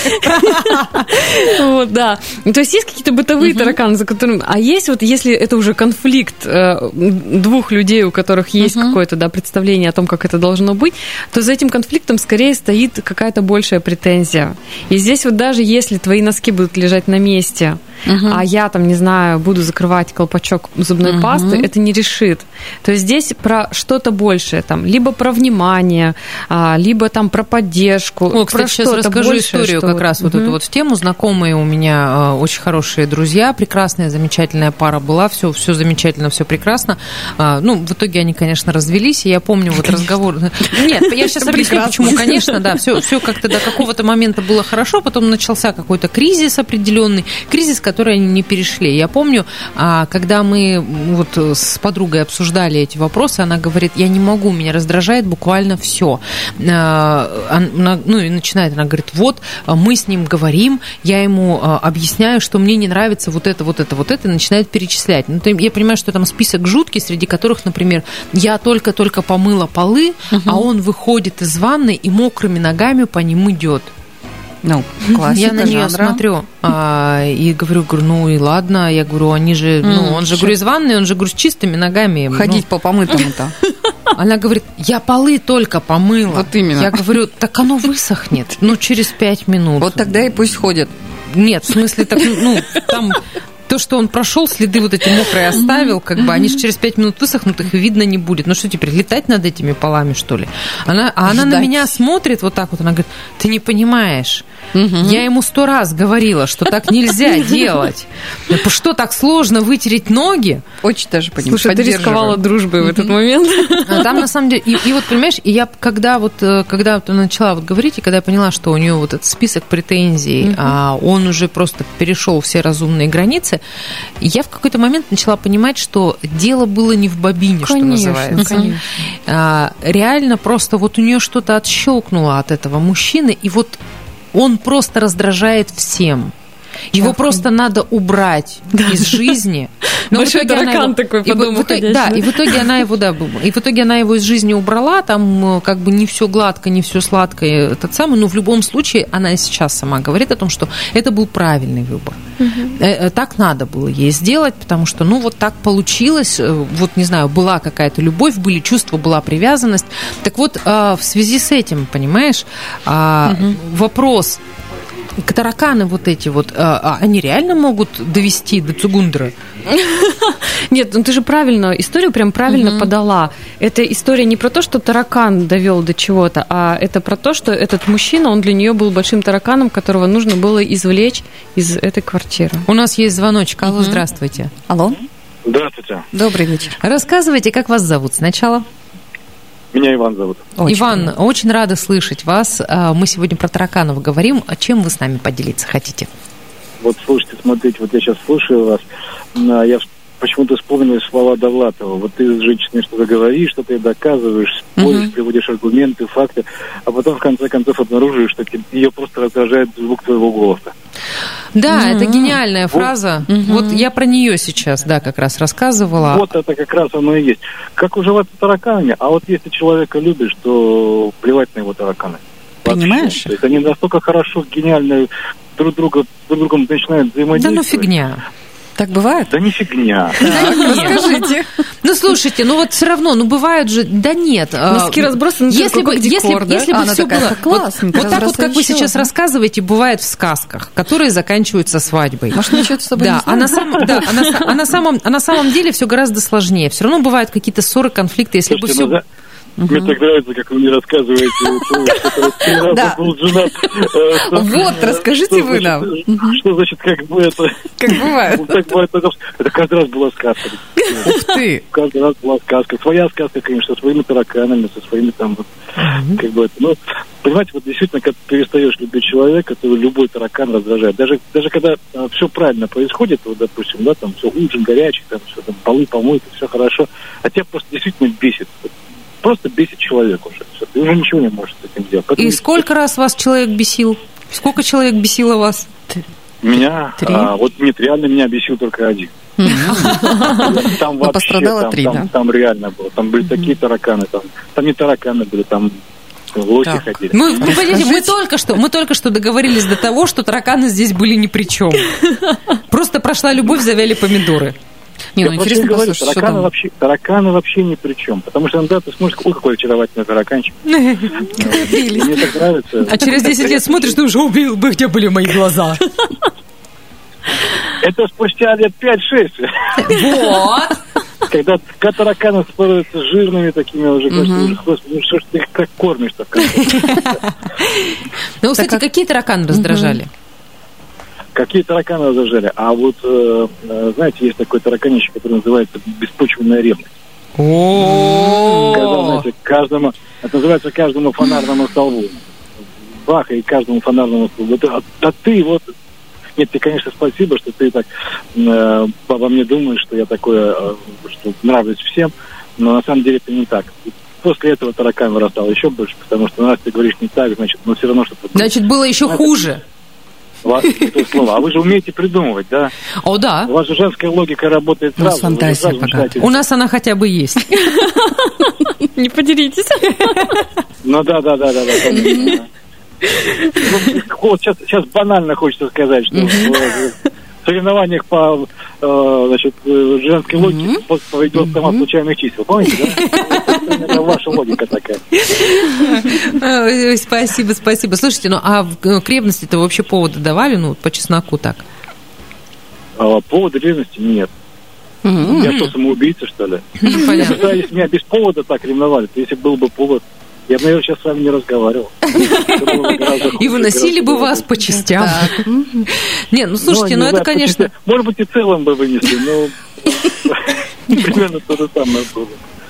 J: Вот, да. То есть есть какие-то бытовые тараканы, за которыми... А есть вот, если это уже конфликт э, двух людей, у которых есть какое-то, да, представление о том, как это должно быть, то за этим конфликтом скорее стоит какая-то большая претензия. И здесь вот даже если твои носки будут лежать на месте, а я там, не знаю, буду закрывать колпачок зубной пасты, это не решит. То есть здесь про что-то большее, там, либо про внимание, а, либо там про поддержку.
F: О,
J: про
F: кстати, сейчас
J: что-то
F: расскажу
J: большее,
F: историю как раз вот эту вот в тему. Знакомые у меня э, очень хорошие друзья, прекрасная, замечательная пара была, все, все замечательно, все прекрасно. А, Ну, в итоге они, конечно, развелись, и я помню вот разговор... Нет, я сейчас [laughs] объясню, почему, конечно, да, все, все как-то до какого-то момента было хорошо, потом начался какой-то кризис определенный, кризис, который они не перешли. Я помню, а, когда мы вот с подругой обсуждали эти вопросы, она говорит, я не могу, меня раздражает буквально все. Ну и начинает, она говорит, вот мы с ним говорим, я ему а, объясняю, что мне не нравится вот это, вот это, вот это, и начинает перечислять. Ну, я понимаю, что там список жуткий, среди которых, например, я только-только помыла полы, а он выходит из ванны и мокрыми ногами по ним идет.
E: Ну, классика
F: Я на нее
E: жанра.
F: смотрю а, и говорю, говорю, ну и ладно, я говорю, они же, ну, он же, говорю, из ванны, он же, говорю, с чистыми ногами. ну.
E: Ходить по помытому-то. [laughs]
F: Она говорит, я полы только помыла.
E: Вот именно.
F: Я говорю, так оно высохнет, ну, через пять минут.
E: Вот тогда и пусть ходят.
F: Нет, в смысле, так, ну, там то, что он прошел, следы вот эти мокрые оставил, как бы они же через пять минут высохнут, их видно не будет. Ну что теперь, летать над этими полами, что ли? Она, а она на меня смотрит вот так вот, она говорит, ты не понимаешь. Я ему сто раз говорила, что так нельзя [laughs] делать. Что так сложно вытереть ноги?
E: Очень даже понимаю.
J: Слушай, ты рисковала дружбой в этот момент. [laughs]
F: А Там на самом деле, и, вот понимаешь, и я когда вот э, когда начала вот говорить, и когда я поняла, что у нее вот этот список претензий, а, он уже просто перешел все разумные границы, я в какой-то момент начала понимать, что дело было не в бобине, что
J: Конечно,
F: называется.
J: конечно.
F: А, реально просто вот у нее что-то отщелкнуло от этого мужчины, и вот он просто раздражает всем. Его просто надо убрать из жизни. [laughs] Но в
J: Большой
F: итоге она
J: таракан
F: его-
J: такой по
F: в-
J: дому
F: в итоге- Да,
J: да?
F: и в итоге она его, да, и в итоге она его из жизни убрала, там э, как бы не все гладко, не все сладко, этот самый, но в любом случае она и сейчас сама говорит о том, что это был правильный выбор. Э, Так надо было ей сделать, потому что, ну, вот так получилось, вот, не знаю, была какая-то любовь, были чувства, была привязанность. Так вот, э, в связи с этим, понимаешь, а, вопрос, тараканы вот эти вот, а, а они реально могут довести до Цугундера? [laughs]
J: Нет, ну ты же правильно, историю прям правильно подала. Это история не про то, что таракан довел до чего-то, а это про то, что этот мужчина, он для нее был большим тараканом, которого нужно было извлечь из этой квартиры.
F: У нас есть звоночек. Алло, здравствуйте.
E: Алло,
K: Здравствуйте.
E: добрый вечер.
F: Рассказывайте, как вас зовут сначала.
K: Меня Иван зовут.
E: Очень
F: Иван,
E: приятно.
F: очень рада слышать вас. А, Мы сегодня про тараканов говорим. А чем вы с нами поделиться хотите?
M: Вот слушайте, смотрите, вот я сейчас слушаю вас, а, я почему-то вспомнил слова Довлатова. Вот ты с женщиной что-то говоришь, что-то ей доказываешь, споришь, приводишь аргументы, факты, а потом в конце концов обнаруживаешь, что ее просто раздражает звук твоего голоса.
F: Да, это гениальная фраза. Вот я про нее сейчас, да, как раз рассказывала.
M: Вот это как раз оно и есть. Как уживаться тараканами, а вот если человека любишь, то плевать на его тараканы. Вообще.
E: Понимаешь?
M: То есть они настолько хорошо, гениально друг друга друг другом начинают
F: Да
M: взаимодействовать.
F: ну фигня.
E: Так бывает?
M: Да не фигня. [laughs]
E: Расскажите.
F: Ну, слушайте, ну вот все равно, ну бывают же, да нет. а,
J: Носки разбросаны,
F: если бы, если,
J: декор,
F: бы-
J: да?
F: если бы
E: А, она
F: все
E: такая,
F: было
E: как классненько,
F: вот так вот, как вы сейчас рассказываете, бывает в сказках, которые заканчиваются свадьбой.
E: Может, мы что-то с тобой
F: Да,
E: не
F: а на, самом, да а, на, а на самом, а на самом деле все гораздо сложнее. Все равно бывают какие-то ссоры, конфликты. Если бы
M: Слушайте,
F: все...
M: за- Мне так нравится, как вы мне рассказываете, [laughs]
E: Да.
M: был женат. э,
E: Вот, расскажите вы нам.
M: э, Что значит, как бы это...
E: Как бывает.
M: Так бывает, это каждый раз была сказка.
E: Ух ты.
M: Каждый раз была сказка. Своя сказка, конечно, со своими тараканами, со своими там, вот, как бы это, ну, понимаете, вот действительно, когда ты перестаешь любить человека, то любой таракан раздражает. Даже, даже когда все правильно происходит, вот, допустим, да, там все ужин горячий, там все, там полы помыты, все хорошо, а тебя просто действительно бесит. Просто бесит человек уже. Всё, ты уже ничего не можешь с этим делать. Поэтому
F: И сколько раз вас человек бесил? Сколько человек бесило вас?
M: Меня,
E: Три?
M: а, вот нет, реально меня бесил только один. Там вообще,
E: пострадало
M: там,
E: три,
M: там,
E: да?
M: там реально было. Там были такие тараканы, там, там не тараканы были, там лоси
E: Так.
M: ходили.
F: Мы, вы понимаете, мы только что, мы только что договорились до того, что тараканы здесь были ни при чем. Просто прошла любовь, завяли помидоры.
E: Не,
M: Я
E: ну интересно
M: говорю,
E: послушать, что
M: тараканы
E: там.
M: вообще, тараканы вообще ни при чем. Потому что иногда ты смотришь, ой, какой очаровательный тараканчик. [laughs] Мне так нравится.
F: А через 10 лет смотришь, ты уже убил бы, где были мои глаза.
M: Это спустя лет 5-6.
F: Вот.
M: Когда, когда тараканы становятся жирными такими уже, кажется, уже, господи, ну что ж ты их [laughs] как кормишь-то?
F: Ну, кстати, какие тараканы раздражали?
M: Какие тараканы зажали? А вот, э, э, знаете, есть такой тараканище, который называется беспочвенная ревность. Когда, знаете, каждому, это называется каждому фонарному столбу. Бах, и каждому фонарному столбу. Да, да ты вот... Нет, тебе, конечно, спасибо, что ты так э, обо мне думаешь, что я такое, э, что нравлюсь всем, но на самом деле это не так. После этого таракан вырастал еще больше, потому что ну, раз ты говоришь не так, значит, ну все равно что-то...
F: значит, было еще хуже.
M: Ва- это слово. А вы же умеете придумывать, да?
F: О, да.
M: У вас же женская логика работает
E: У нас
M: сразу. вы же
E: фантазия
M: сразу
E: богата.
F: У нас она хотя бы есть. [laughs]
J: Не поделитесь.
M: Ну да, да, да, да, да. Ну, вот сейчас, банально хочется сказать, что [laughs] соревнованиях по э, значит, э, женской логике по- пойдет сама случайных чисел. Помните, да? [laughs] Это ваша логика такая.
F: Ой, Спасибо, спасибо. Слушайте, ну а к ревности-то вообще поводы давали, ну, по чесноку так?
M: А, Повода ревности нет. Я что, самоубийца, что ли?
F: Понятно.
M: Если меня без повода так ревновали, то если был бы повод, я бы, наверное, сейчас с вами не разговаривал. [laughs]
F: И выносили бы вас по частям. Не, ну слушайте,
M: не
F: ну это, конечно...
M: Может быть, и целым бы вынесли, но [laughs] [laughs] примерно то же самое было.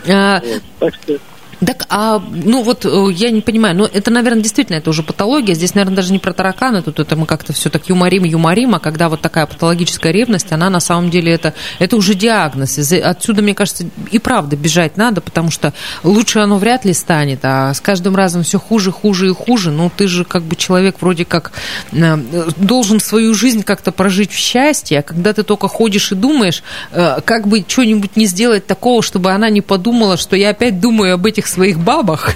F: а.
M: Так что
F: Так, а, ну вот, э, я не понимаю, ну это, наверное, действительно, это уже патология. Здесь, наверное, даже не про тараканы, тут это мы как-то все так юморим, юморим, а когда вот такая патологическая ревность, она на самом деле это, это уже диагноз. Отсюда, мне кажется, и правда бежать надо, потому что лучше оно вряд ли станет, а с каждым разом все хуже, хуже и хуже. Ну, ты же как бы человек вроде как э, должен свою жизнь как-то прожить в счастье, а когда ты только ходишь и думаешь, э, как бы что-нибудь не сделать такого, чтобы она не подумала, что я опять думаю об этих своих бабах.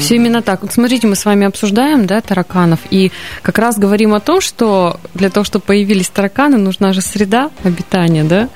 J: Все именно так. Вот смотрите, мы с вами обсуждаем, да, тараканов, и как раз говорим о том, что для того, чтобы появились тараканы, нужна же среда обитания, да?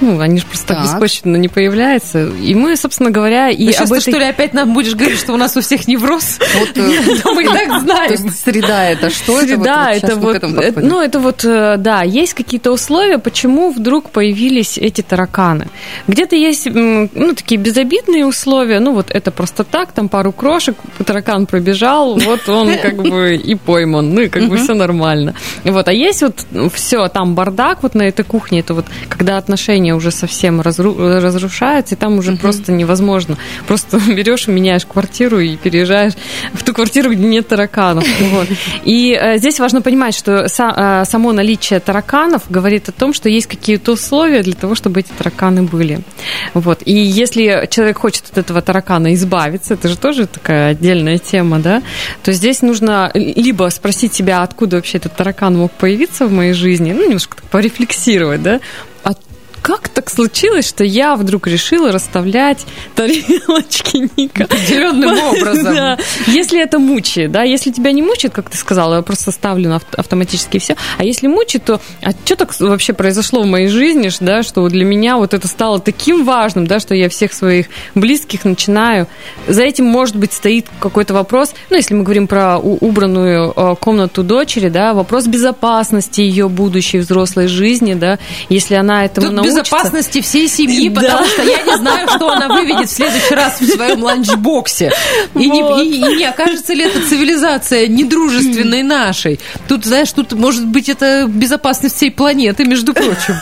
J: Ну, они же просто так
E: Так.
J: беспочвенно не появляются. И мы, собственно говоря, и
F: И сейчас
J: об
F: ты,
J: этой...
F: что ли, опять нам будешь говорить, что у нас у всех невроз?
E: Э,
F: Да мы так [laughs] знаем.
E: среда это что?
J: Среда,
E: это вот,
J: э, ну это вот, э, да, есть какие-то условия, почему вдруг появились эти тараканы. Где-то есть, ну, такие безобидные условия, ну, вот это просто так, там пару крошек, таракан пробежал, вот он [laughs] как бы и пойман, ну, и как бы все нормально. Вот, а есть вот все, там бардак вот на этой кухне, это вот когда отношения уже совсем разру- разрушаются, и там уже просто невозможно. Просто [laughs] берешь, меняешь квартиру и переезжаешь в ту квартиру, где нет тараканов. Вот. И э, здесь важно понимать, что са- э, само наличие тараканов говорит о том, что есть какие-то условия для того, чтобы эти тараканы были. Вот. И если человек хочет от этого таракана таракана избавиться, это же тоже такая отдельная тема, да, то здесь нужно либо спросить себя, откуда вообще этот таракан мог появиться в моей жизни, ну, немножко так порефлексировать, да, как так случилось, что я вдруг решила расставлять тарелочки Ника?
F: Определенным [laughs] образом.
J: Да. Если это мучает, да, если тебя не мучает, как ты сказала, я просто ставлю на авт- автоматически все. А если мучает, то а что так вообще произошло в моей жизни, да, что для меня вот это стало таким важным, да, что я всех своих близких начинаю. За этим, может быть, стоит какой-то вопрос, ну, если мы говорим про убранную э, комнату дочери, да, вопрос безопасности ее будущей взрослой жизни, да, если она этому
F: Тут
J: научится.
F: Безопасности всей семьи, потому что я не знаю, что она выведет в следующий раз в своем ланчбоксе. И, не, и- и не окажется ли эта цивилизация недружественной нашей. Тут, знаешь, тут может быть это безопасность всей планеты, между прочим.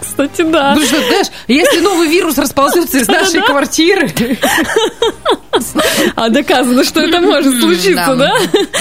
J: Кстати, да.
F: Потому что, знаешь, если новый вирус расползется из нашей квартиры,
J: А доказано, что это может случиться, да?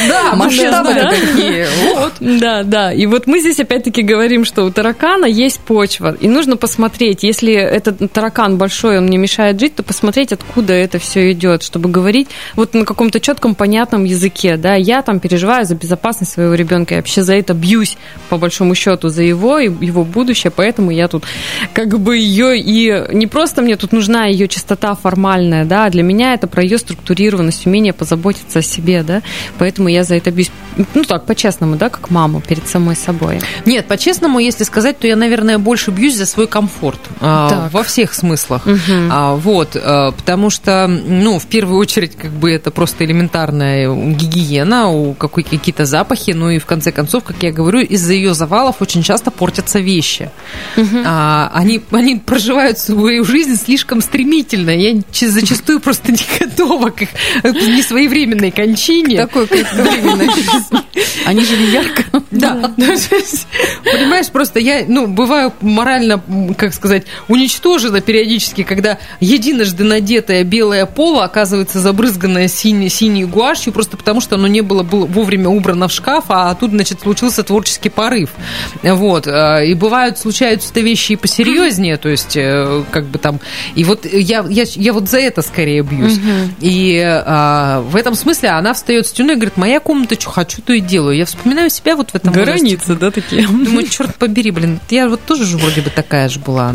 F: да,
E: Масштабы
J: Да.
E: такие. Вот.
J: Да, да. И вот мы здесь опять-таки говорим, что у таракана есть почва. И нужно посмотреть, если этот таракан большой, он мне мешает жить, то посмотреть, откуда это все идет, чтобы говорить вот на каком-то четком, понятном языке. Да, я там переживаю за безопасность своего ребенка, я вообще за это бьюсь, по большому счету, за его и его будущее, поэтому я тут как бы ее и не просто мне тут нужна ее чистота формальная, да, для меня это про ее структурированность, умение позаботиться о себе, да, поэтому я за это бьюсь, ну так, по-честному, да, как мама перед самой собой.
F: Нет, по-честному, если сказать, то я, наверное, больше бьюсь за свой комфорт а,
J: Так.
F: во всех смыслах. А, вот, а, потому что, ну, в первую очередь, как бы это просто элементарная гигиена, у какой какие-то запахи, ну и в конце концов, как я говорю, из-за ее завалов очень часто портятся вещи. А, они, они проживают свою жизнь слишком стремительно. Я зачастую просто не готова к их несвоевременной кончине.
E: Такой кратковременной жизни. Они жили ярко.
F: Да. [laughs] Понимаешь, просто я, ну, бываю морально, как сказать, уничтожена периодически, когда единожды надетая белое поло оказывается забрызганное синей, синей гуашью, просто потому что оно не было, было вовремя убрано в шкаф, а тут, значит, случился творческий порыв. Вот. э, И бывают, случаются-то вещи и посерьезнее, то есть, э, как бы там... И вот я, я, я вот за это скорее бьюсь. И а, в этом смысле она встает с стеной и говорит, моя комната, что хочу, то и делаю. Я вспоминаю себя вот в этом возрасте.
J: Границы, да, такие?
F: Думаю, черт побери, блин, я вот тоже же вроде бы такая же была.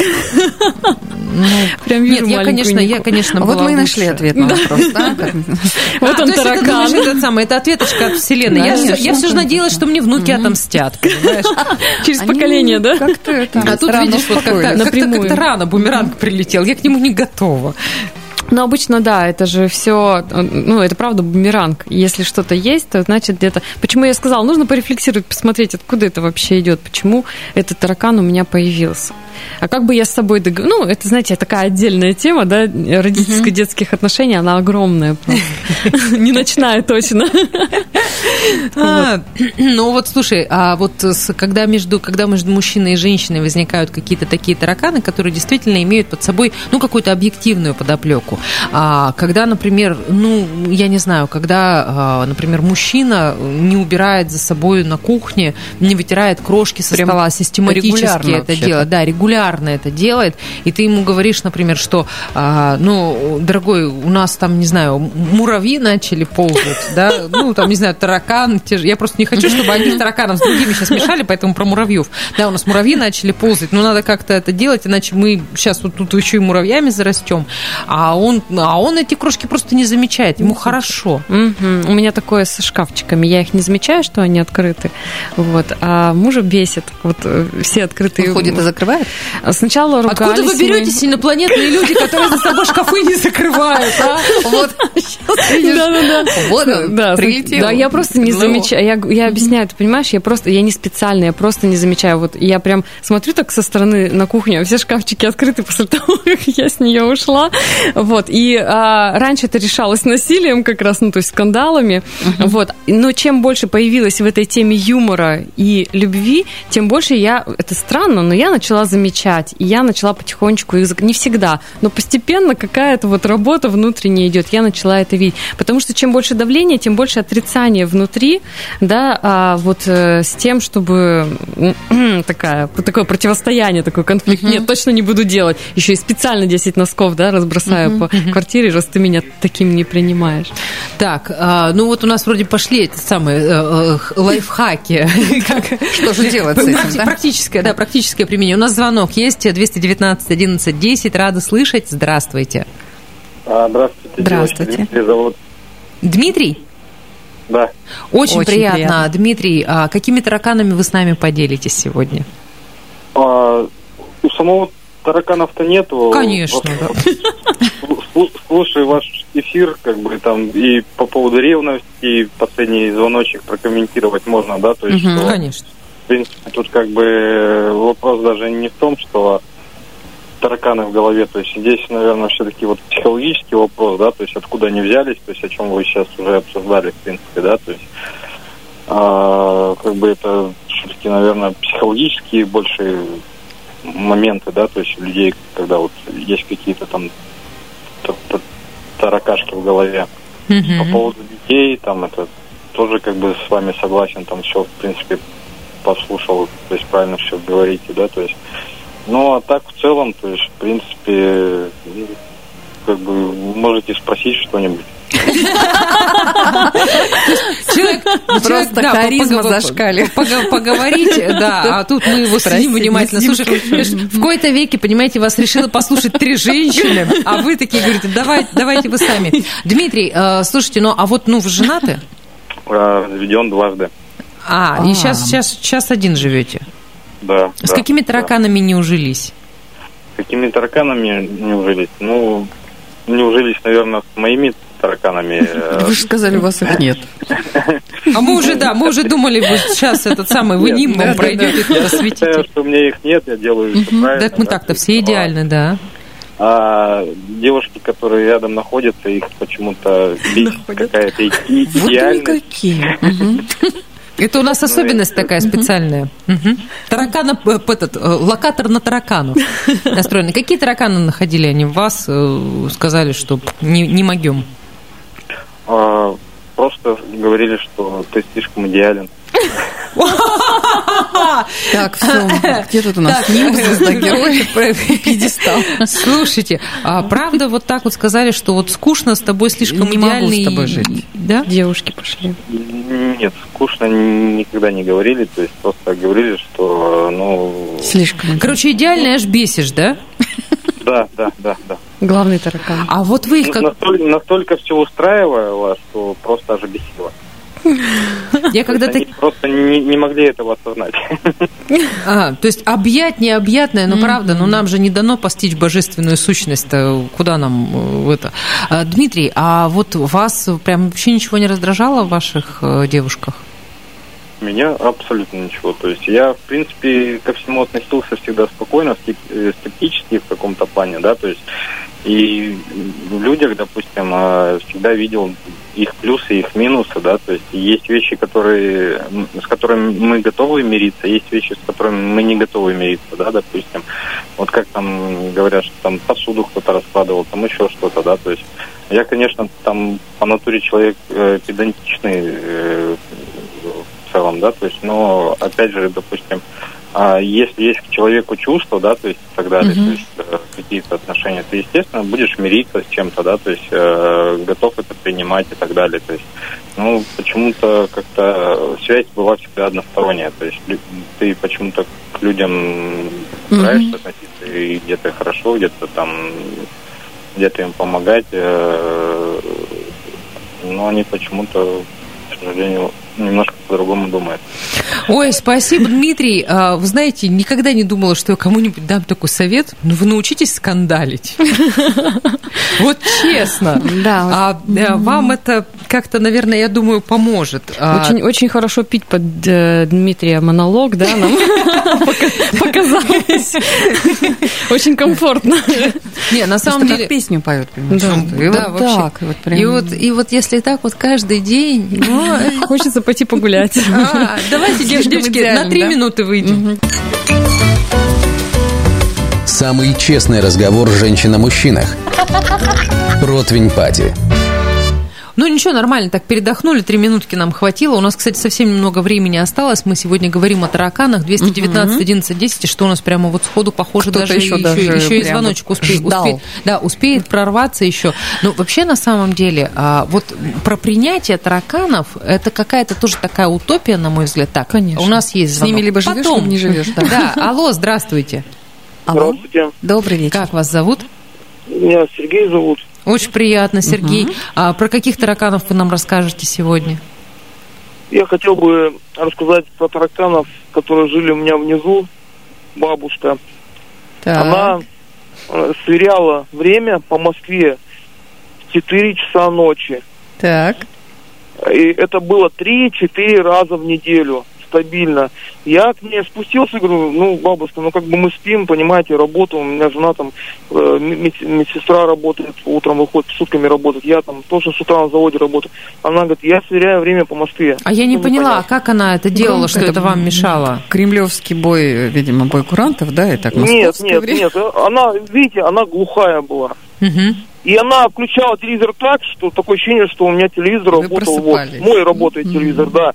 F: Ну, [laughs]
J: Прям
F: Нет,
J: вижу
F: я,
J: маленькую
F: конечно, я, конечно,
E: Вот
F: была
E: мы и нашли ответ на вопрос. да, [laughs] как-
J: Вот
F: А,
J: он
F: то
J: таракан.
F: это самое, это ответочка от вселенной. Я, все, я же надеялась, что мне внуки отомстят? [laughs]
J: Через поколение, да?
E: Как-то это
F: А тут, видишь, вот как-то рано бумеранг прилетел. Я к нему не готова.
J: Ну, обычно, да, это же все, ну, это правда бумеранг. Если что-то есть, то значит где-то... Почему я сказала, нужно порефлексировать, посмотреть, откуда это вообще идет, почему этот таракан у меня появился. А как бы я с собой дог... Ну, это, знаете, такая отдельная тема, да, родительско-детских отношений, она огромная просто. [laughs] Не ночная точно.
F: А, ну вот слушай, а вот когда между, когда между мужчиной и женщиной возникают какие-то такие тараканы, которые действительно имеют под собой ну какую-то объективную подоплеку, а, когда, например, ну я не знаю, когда, а, например, мужчина не убирает за собой на кухне, не вытирает крошки со
E: Прям
F: стола, систематически это
E: вообще-то.
F: делает, да, регулярно это делает, и ты ему говоришь, например, что, а, ну, дорогой, у нас там, не знаю, муравьи начали ползать, да, ну, там, не знаю, таракан, те же, я просто не хочу, чтобы одних тараканов с другими сейчас мешали, поэтому про муравьев. Да, у нас муравьи начали ползать, но надо как-то это делать, иначе мы сейчас вот тут еще и муравьями зарастем, а он, а он эти крошки просто не замечает, ему хорошо.
J: Мгм. У меня такое со шкафчиками. Я их не замечаю, что они открыты. Вот. А мужа бесит. Вот э, все открытые.
E: Он ходит и закрывает?
J: Сначала ругались
F: Откуда вы беретесь, инопланетные люди, которые за собой шкафы не закрывают, а?
E: Вот.
J: Да-да-да.
E: Вот он,
J: Да,
E: прилетел.
J: да, я просто не
E: Ну.
J: замечаю. Я, я объясняю, ты понимаешь, я просто, я не специально, я просто не замечаю. Вот я прям смотрю так со стороны на кухню, а все шкафчики открыты после [laughs] того, как я с нее ушла. Вот. И а, раньше это решалось насилием как раз, ну, то есть скандалами. Вот. Но чем больше появилось в этой теме юмора и любви, тем больше я, это странно, но я начала замечать. И я начала потихонечку их... Не всегда, но постепенно какая-то вот работа внутренняя идет. Я начала это видеть. Потому что чем больше давления, тем больше отрицания внутри, да, а вот э, с тем, чтобы [clears throat] такая, такое противостояние, такой конфликт. Нет, точно не буду делать. Еще и специально 10 носков, да, разбросаю по квартире, раз ты меня таким не принимаешь.
F: Так, а, ну вот у нас вроде пошли эти самые э, э, лайфхаки. [laughs] Как-
E: Что же делать с этим?
F: Практическое, да, практическое применение. У нас звонок есть 219 11 10. Рада слышать. Здравствуйте.
K: А, здравствуйте.
E: Здравствуйте.
K: зовут.
F: Дмитрий?
K: Да.
F: Очень,
E: Очень
F: приятно.
E: приятно.
F: Дмитрий, а какими тараканами вы с нами поделитесь сегодня?
K: А, у самого тараканов-то нету.
F: Конечно, да. [laughs]
K: Слу- Слушаю ваш эфир, как бы там и по поводу ревности, и последний звоночек прокомментировать можно, да, то есть,
E: Мгм.
K: что,
F: Конечно.
K: в принципе, тут как бы вопрос даже не в том, что тараканы в голове, то есть здесь, наверное, все-таки вот психологический вопрос, да, то есть откуда они взялись, то есть о чем вы сейчас уже обсуждали, в принципе, да, то есть а, как бы это все-таки, наверное, психологические больше моменты, да, то есть у людей, когда вот есть какие-то там та- та- таракашки в голове. По
F: Мгм.
K: поводу детей, там это тоже как бы с вами согласен, там все, в принципе, послушал, то есть правильно все говорите, да, то есть. Ну, а так в целом, то есть, в принципе, ну, как бы можете спросить что-нибудь.
F: Человек,
E: Просто харизма
F: пого- Поговорить, да, а тут мы его сидим внимательно Знаешь, В кои-то веке, понимаете, вас решила послушать три женщины, а вы такие говорите, давайте, давайте вы сами. Дмитрий, э, слушайте, ну а вот, ну, вы женаты?
K: А, Разведен дважды.
F: А, и сейчас, сейчас, сейчас один живете.
K: Да.
F: С какими тараканами не ужились?
K: Какими тараканами не ужились? Ну, не ужились, наверное, с моими тараканами. э,
E: Вы же сказали, у вас их нет.
F: А мы уже, да, мы уже думали, вот сейчас этот самый, вы
K: да, да,
F: пройдете,
K: Я
F: осветите.
K: считаю, что у меня их нет, я делаю все правильно.
F: Так мы так-то все идеальны, да.
K: А девушки, которые рядом находятся, их почему-то бесит какая-то
E: Вот
K: идеальность.
E: никакие.
F: Это у нас особенность такая специальная. Таракана, э, этот, э, локатор на таракану [laughs] настроенный. Какие тараканы находили они в вас? Сказали, что не, не могем.
K: А, Просто говорили, что ты слишком идеален.
E: Так, все. Где тут у нас
F: Так,
E: нимб, звезда героя, пьедестал?
F: Слушайте, а правда вот так вот сказали, что вот скучно с тобой слишком
E: Не могу с
F: идеальный...
E: тобой жить.
F: Да?
J: Девушки пошли.
K: Нет, скучно никогда не говорили, то есть просто говорили, что, ну,
E: Слишком.
F: Короче, идеальный аж бесишь, да?
K: да, да, да, да.
J: Главный таракан.
F: А вот вы их
K: Ну,
F: как...
K: настолько, настолько все устраивало, что просто аж бесило. [laughs]
F: Я когда-то...
K: Они просто не, не могли этого осознать. [laughs]
F: А, то есть объять необъятное, но правда, но нам же не дано постичь божественную сущность-то, куда нам э, это? А, Дмитрий, а вот вас прям вообще ничего не раздражало в ваших э, девушках?
K: Меня абсолютно ничего. То есть я, в принципе, ко всему относился всегда спокойно, э, скептически в каком-то плане, да, то есть и в людях, допустим, э, всегда видел их плюсы, их минусы, да, то есть есть вещи, которые, с которыми мы готовы мириться, есть вещи, с которыми мы не готовы мириться, да, допустим. Вот как там говорят, что там посуду кто-то раскладывал, там еще что-то, да, то есть я, конечно, там по натуре человек э, педантичный э, в целом, да, то есть, но опять же, допустим, а если есть к человеку чувства, да, то есть и так далее,
E: Мгм.
K: то есть э, какие-то отношения, ты, естественно, будешь мириться с чем-то, да, то есть э, готов это принимать и так далее, то есть, ну, почему-то как-то связь была всегда односторонняя, то есть ты почему-то к людям стараешься относиться, и где-то хорошо, где-то там, где-то им помогать, э, но они почему-то, к сожалению, немножко по-другому думают.
F: Ой, спасибо, Дмитрий. А, Вы знаете, никогда не думала, что я кому-нибудь дам такой совет, но вы научитесь скандалить. [laughs] Вот честно.
E: Да.
F: А э, вам это как-то, наверное, я думаю, поможет. А,
J: Очень, очень хорошо пить под э, Дмитрия монолог, да, нам [laughs] пока- показалось. Очень комфортно.
F: Не, на самом деле...
E: песню поет, понимаешь?
J: Да.
E: И вот.
F: И вот, если так вот каждый день... [laughs] ой,
J: Хочется пойти погулять.
F: а, Давайте, девочки, на три минуты выйдем.
B: Самый честный разговор женщин о мужчинах. Противень Пати.
F: Ну ничего, нормально, так передохнули, три минутки нам хватило. У нас, кстати, совсем немного времени осталось. Мы сегодня говорим о тараканах. 219 11 10, что у нас прямо вот сходу похоже
E: Кто-то
F: даже
E: еще
F: еще,
E: даже
F: еще и
E: прямо
F: звоночек успеет,
E: ждал.
F: успеет- да, успеет прорваться еще. Но вообще на самом деле а, вот про принятие тараканов это какая-то тоже такая утопия, на мой взгляд. Так,
J: Конечно.
F: у нас есть
E: С ними
F: звонок.
E: либо живешь,
F: Потом.
E: либо не живешь, да. [laughs]
F: Да, алло, здравствуйте.
E: Алло.
N: Здравствуйте.
E: Добрый вечер.
F: Как вас зовут?
N: Меня Сергей зовут.
F: Очень приятно, Сергей. А про каких тараканов вы нам расскажете сегодня?
N: Я хотел бы рассказать про тараканов, которые жили у меня внизу. Бабушка.
E: Так.
N: Она э, сверяла время по Москве в 4 часа ночи.
E: Так.
N: И это было 3-4 раза в неделю стабильно. Я к ней спустился и говорю, ну, бабушка, ну, как бы мы спим, понимаете, работа, у меня жена там, э, мед- медсестра работает, утром выходит, сутками работает, я там тоже с утра на заводе работаю. Она говорит, я сверяю время по Москве.
F: А я не
N: Ну,
F: поняла,
N: понятно.
F: как она это делала,
E: Громко
F: что
E: это
F: это вам мешало?
E: Кремлевский бой, видимо, бой курантов, да, и так
N: Нет, нет,
E: время.
N: нет, она, видите, она глухая была.
F: Мгм.
N: И она включала телевизор так, что такое ощущение, что у меня телевизор
E: Вы
N: работал, вот,
E: просыпались.
N: мой работает телевизор, да.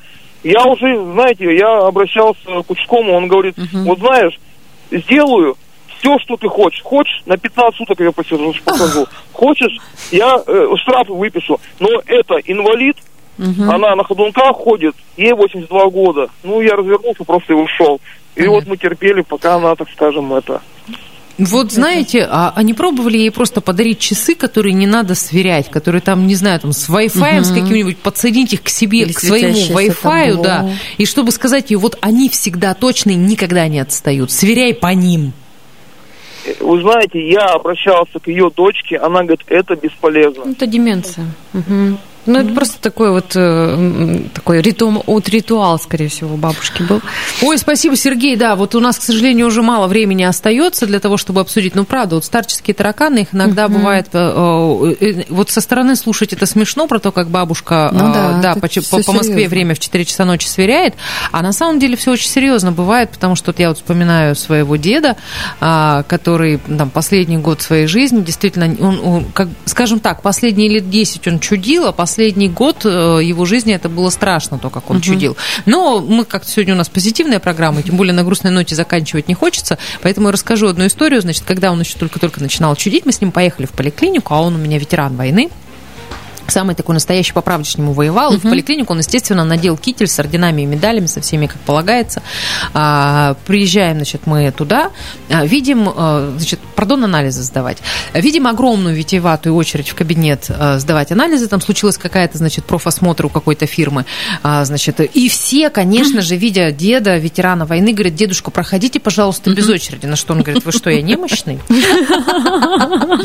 N: Я уже, знаете, я обращался к участковому, он говорит, вот знаешь, сделаю все, что ты хочешь. Хочешь, на 15 суток я посижу, [laughs] покажу. Хочешь, я э, штрафы выпишу. Но это инвалид, она на ходунках ходит, ей 82 года. Ну, я развернулся просто и ушел. И вот мы терпели, пока она, так скажем, это...
F: Вот знаете, а, а не пробовали ей просто подарить часы, которые не надо сверять, которые там, не знаю, там с Wi-Fi, с каким-нибудь, подсоединить их к себе,
E: Или
F: к своему Wi-Fi, да, и чтобы сказать ей, вот они всегда точные, никогда не отстают, сверяй по ним.
N: Вы знаете, я обращался к ее дочке, она говорит, это бесполезно.
J: Это деменция. Мгм. Ну, это просто такой вот э, такой ритуал, вот ритуал, скорее всего, у бабушки был.
F: Ой, спасибо, Сергей. Да, вот у нас, к сожалению, уже мало времени остается для того, чтобы обсудить. Ну, правда, вот старческие тараканы, их иногда бывает... э, э, Вот со стороны слушать это смешно, про то, как бабушка
E: Ну
F: э,
E: да,
F: да, по, по- по Москве время в 4 часа ночи сверяет. А на самом деле все очень серьезно бывает, потому что вот я вот вспоминаю своего деда, а, который там последний год своей жизни, действительно, он, он, как, скажем так, последние лет 10 он чудил, а последний год э, его жизни это было страшно, то, как он чудил. Но мы как-то сегодня у нас позитивная программа, тем более на грустной ноте заканчивать не хочется, поэтому я расскажу одну историю. Значит, когда он еще только-только начинал чудить, мы с ним поехали в поликлинику, а он у меня ветеран войны. Самый такой настоящий по правдочному воевал. И в поликлинику он, естественно, надел китель с орденами и медалями, со всеми, как полагается. А, приезжаем, значит, мы туда, а, видим, а, значит, пардон, анализы сдавать. Видим огромную витиеватую очередь в кабинет а, сдавать анализы. Там случилась какая-то, значит, профосмотр у какой-то фирмы. А, значит, и все, конечно же, видя деда, ветерана войны, говорят, дедушка, проходите, пожалуйста, без очереди. На что он говорит, вы что, я немощный? [laughs]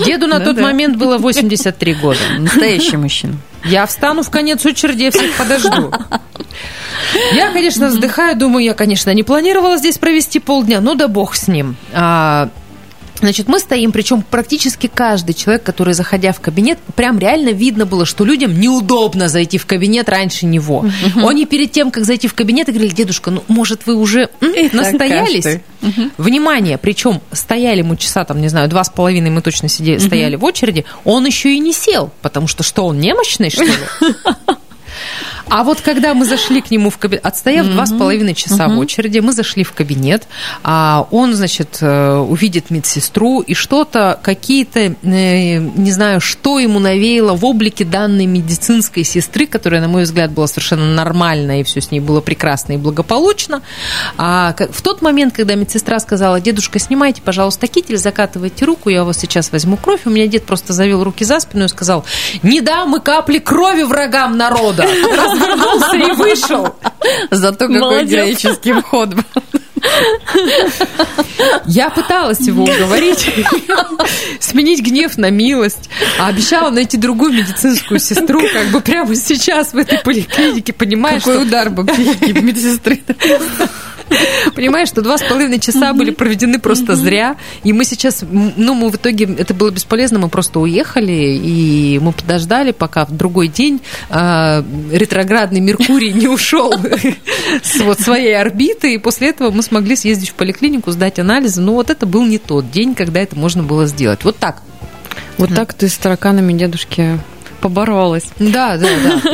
F: Деду на тот
E: Да-да.
F: момент было 83 года.
E: Настоящий мужчина.
F: Я встану в конец очереди, я всех подожду. Я, конечно, вздыхаю, думаю, я, конечно, не планировала здесь провести полдня, ну да бог с ним. А, Значит, мы стоим, причем практически каждый человек, который, заходя в кабинет, прям реально видно было, что людям неудобно зайти в кабинет раньше него. Они перед тем, как зайти в кабинет, говорили, дедушка, ну, может, вы уже м, настоялись?
E: каждый.
F: Внимание, причем стояли мы часа, там, не знаю, два с половиной мы точно сидели, стояли в очереди, он еще и не сел, потому что что, он немощный, что ли? [laughs] А вот когда мы зашли к нему в кабинет, отстояв два с половиной часа в очереди, мы зашли в кабинет, а он, значит, э, увидит медсестру и что-то, какие-то, э, не знаю, что ему навеяло в облике данной медицинской сестры, которая, на мой взгляд, была совершенно нормальная, и все с ней было прекрасно и благополучно. А в тот момент, когда медсестра сказала, дедушка, снимайте, пожалуйста, китель, закатывайте руку, я у вас сейчас возьму кровь, у меня дед просто завел руки за спину и сказал, не дам и капли крови врагам народа. [laughs] Развернулся и вышел.
E: Зато какой
J: Молодец.
E: героический вход был.
F: Я пыталась его уговорить, сменить гнев на милость, а обещала найти другую медицинскую сестру, как бы прямо сейчас в этой поликлинике, понимаешь,
E: Какой
F: что
E: удар бы психики медсестры.
F: Понимаешь, что два с половиной часа были проведены просто зря, и мы сейчас, ну, мы в итоге, это было бесполезно, мы просто уехали, и мы подождали, пока в другой день а, ретроградный Меркурий не ушел [laughs] с вот своей орбиты, и после этого мы смогли съездить в поликлинику, сдать анализы, но вот это был не тот день, когда это можно было сделать. Вот так.
J: Вот так ты с тараканами дедушки поборолась.
F: Да, да, да.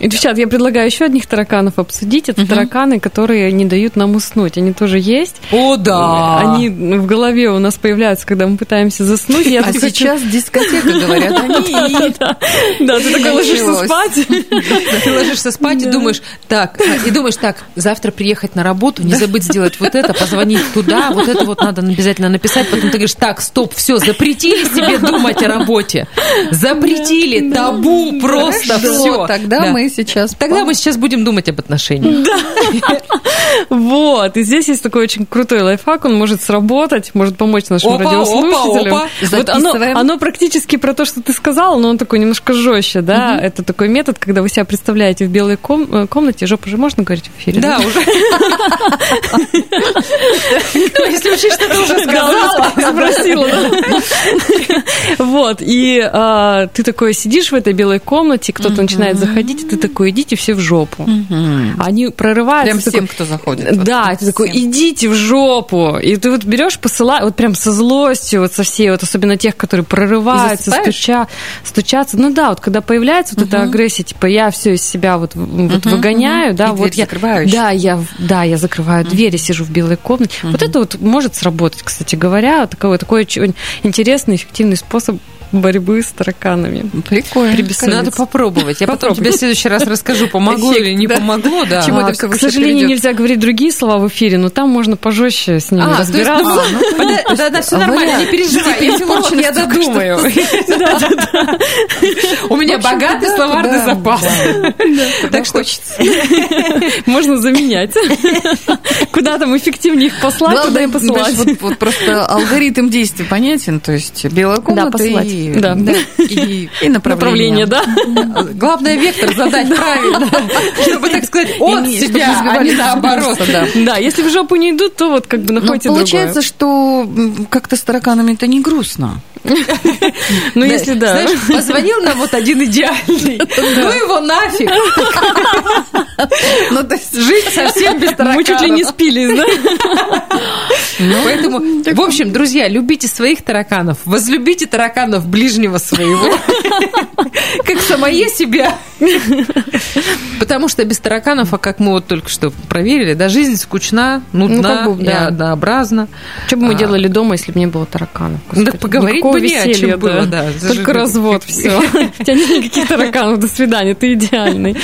F: [laughs]
J: Девчат, я предлагаю еще одних тараканов обсудить. Это тараканы, которые не дают нам уснуть. Они тоже есть.
F: О, да.
J: Они в голове у нас появляются, когда мы пытаемся заснуть. Я
E: А
J: хочу-
E: сейчас дискотека, говорят они. [laughs]
J: Да, ты такой ложишься спать.
F: Ты ложишься спать и думаешь, так, и думаешь, так, завтра приехать на работу, не забыть сделать вот это, позвонить туда, вот это вот надо обязательно написать. Потом ты говоришь, так, стоп, все, запретили себе думать о работе. Запретили, табу просто,
E: Хорошо,
F: все.
E: Тогда мы сейчас...
F: Тогда мы сейчас будем думать об отношениях. [laughs]
J: Вот, и здесь есть такой очень крутой лайфхак, он может сработать, может помочь нашим
F: Опа,
J: радиослушателям.
F: опа, опа.
J: Вот оно, оно практически про то, что ты сказала, но он такой немножко жестче, да. Это такой метод, когда вы себя представляете в белой ком- э, комнате, жопу же можно говорить в эфире?
F: Да, уже. Ну, Если учесть, что ты уже сказала.
J: спросила. да. Вот, и а, ты такой сидишь в этой белой комнате, кто-то начинает заходить, и ты такой, идите все в жопу. Они прорываются.
E: Прям всем, кто заходит. Вот
J: Да, ты такой, идите в жопу. И ты вот берешь, посылаешь, вот прям со злостью, вот со всей, вот особенно тех, которые прорываются, стуча, стучатся. Ну да, вот когда появляется вот эта агрессия, типа я все из себя вот, вот выгоняю, да,
E: И
J: вот я,
E: закрываешь?
J: да, я, да, я закрываю дверь и сижу в белой комнате. Вот это вот может сработать, кстати говоря, такой, такой очень интересный, эффективный способ борьбы с тараканами.
E: Прикольно.
J: При бессоннице.
F: Надо попробовать. Я потом
J: Попробуй.
F: тебе в следующий раз расскажу, помогло
E: Эффект,
F: или не
E: да.
F: помогло, да.
E: Чему это
J: А,
E: всё
J: к сожалению,
E: приведёт?
J: нельзя говорить другие слова в эфире, но там можно пожестче с ними
F: А, то есть,
J: разбираться.
F: ну, пода- да, да, все нормально, не переживай, я додумаю. [laughs] У меня богатый словарный запас.
E: Так что. [laughs]
J: Можно заменять. [laughs] Куда там эффективнее их послать, туда и посылать.
E: просто алгоритм действий понятен, то есть белая комната
J: посылать.
E: И,
J: Да.
E: и, и направление.
J: Направление, да?
F: Главное, вектор задать правильно, чтобы, так сказать, от
E: чтобы
F: себя, а не наоборот.
E: да.
J: Да, если в жопу не идут, то вот как бы
E: Но
J: находите
E: получается,
J: другое.
E: что как-то с тараканами-то не грустно. [laughs]
J: Ну, если да.
F: Знаешь, позвонил нам вот один идеальный, [laughs] ну его нафиг.
E: Ну, то есть
F: Жить совсем без тараканов.
J: Мы чуть ли не спились, да?
F: Поэтому, в общем, друзья, любите своих тараканов, возлюбите тараканов ближнего своего, [laughs] как самое себя. Потому что без тараканов, а как мы вот только что проверили, да, жизнь скучна, нудна
J: как бы,
F: и
J: да.
F: однообразна.
J: Что бы мы
F: А.
J: делали дома, если бы не было тараканов?
F: Да поговорить бы не о чем
J: веселья,
F: было, да.
J: Только развод, [laughs] все. У тебя нет никаких тараканов, до свидания, ты идеальный.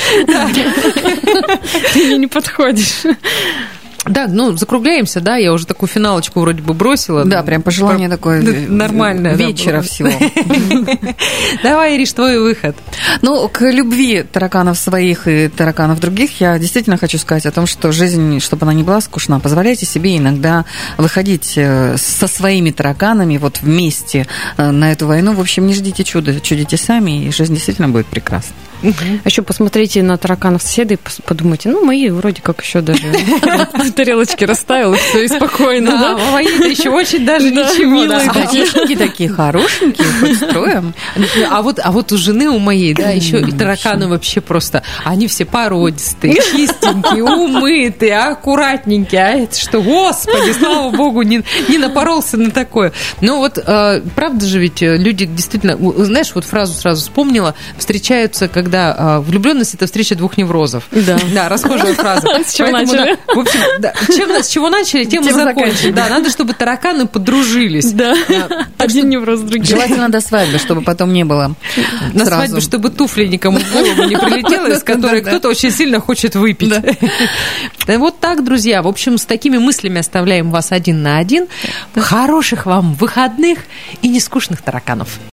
J: Ты мне не подходишь.
F: Да, ну, закругляемся, да, я уже такую финалочку вроде бы бросила.
E: Да, прям пожелание такое
F: Да,
E: э,
F: нормальное, да,
E: вечера
F: было.
E: всего. [laughs]
F: Давай, Ириш, твой выход.
E: Ну, к любви тараканов своих и тараканов других я действительно хочу сказать о том, что жизнь, чтобы она не была скучна, позволяйте себе иногда выходить э, со своими тараканами вот вместе э, на эту войну. В общем, не ждите чуда, чудите сами, и жизнь действительно будет прекрасна.
J: А еще посмотрите на тараканов соседей, пос- подумайте, ну, мои вроде как еще даже [laughs] тарелочки расставил, и все, и спокойно,
F: Да,
J: да?
F: мои-то еще очень даже
J: Да,
F: ничего.
J: милые
E: Симпатичненькие такие, хорошенькие, хоть строем.
F: А вот, а вот у жены у моей, да, еще и тараканы вообще просто, они все породистые, чистенькие, умытые, аккуратненькие. А это что, господи, слава богу, не, не напоролся на такое. Ну вот, э, правда же ведь э, люди действительно, знаешь, вот фразу сразу вспомнила, встречаются, когда влюбленность это встреча двух неврозов.
J: Да. [laughs]
F: Да, расхожая фраза. [laughs]
J: С чего
F: Поэтому,
J: начали?
F: да, в общем, да, чем, с чего начали, тем и
J: Тем и
F: закончили.
J: заканчиваем.
F: Да, надо, чтобы тараканы подружились.
J: Да, [laughs] один невроз другим.
E: Желательно до свадьбы, чтобы потом не было
F: На
E: сразу.
F: свадьбе, чтобы туфли никому в голову не прилетело, из которой кто-то очень сильно хочет выпить. Да, Вот так, друзья. В общем, с такими мыслями оставляем вас один на один. Хороших вам выходных и нескучных тараканов.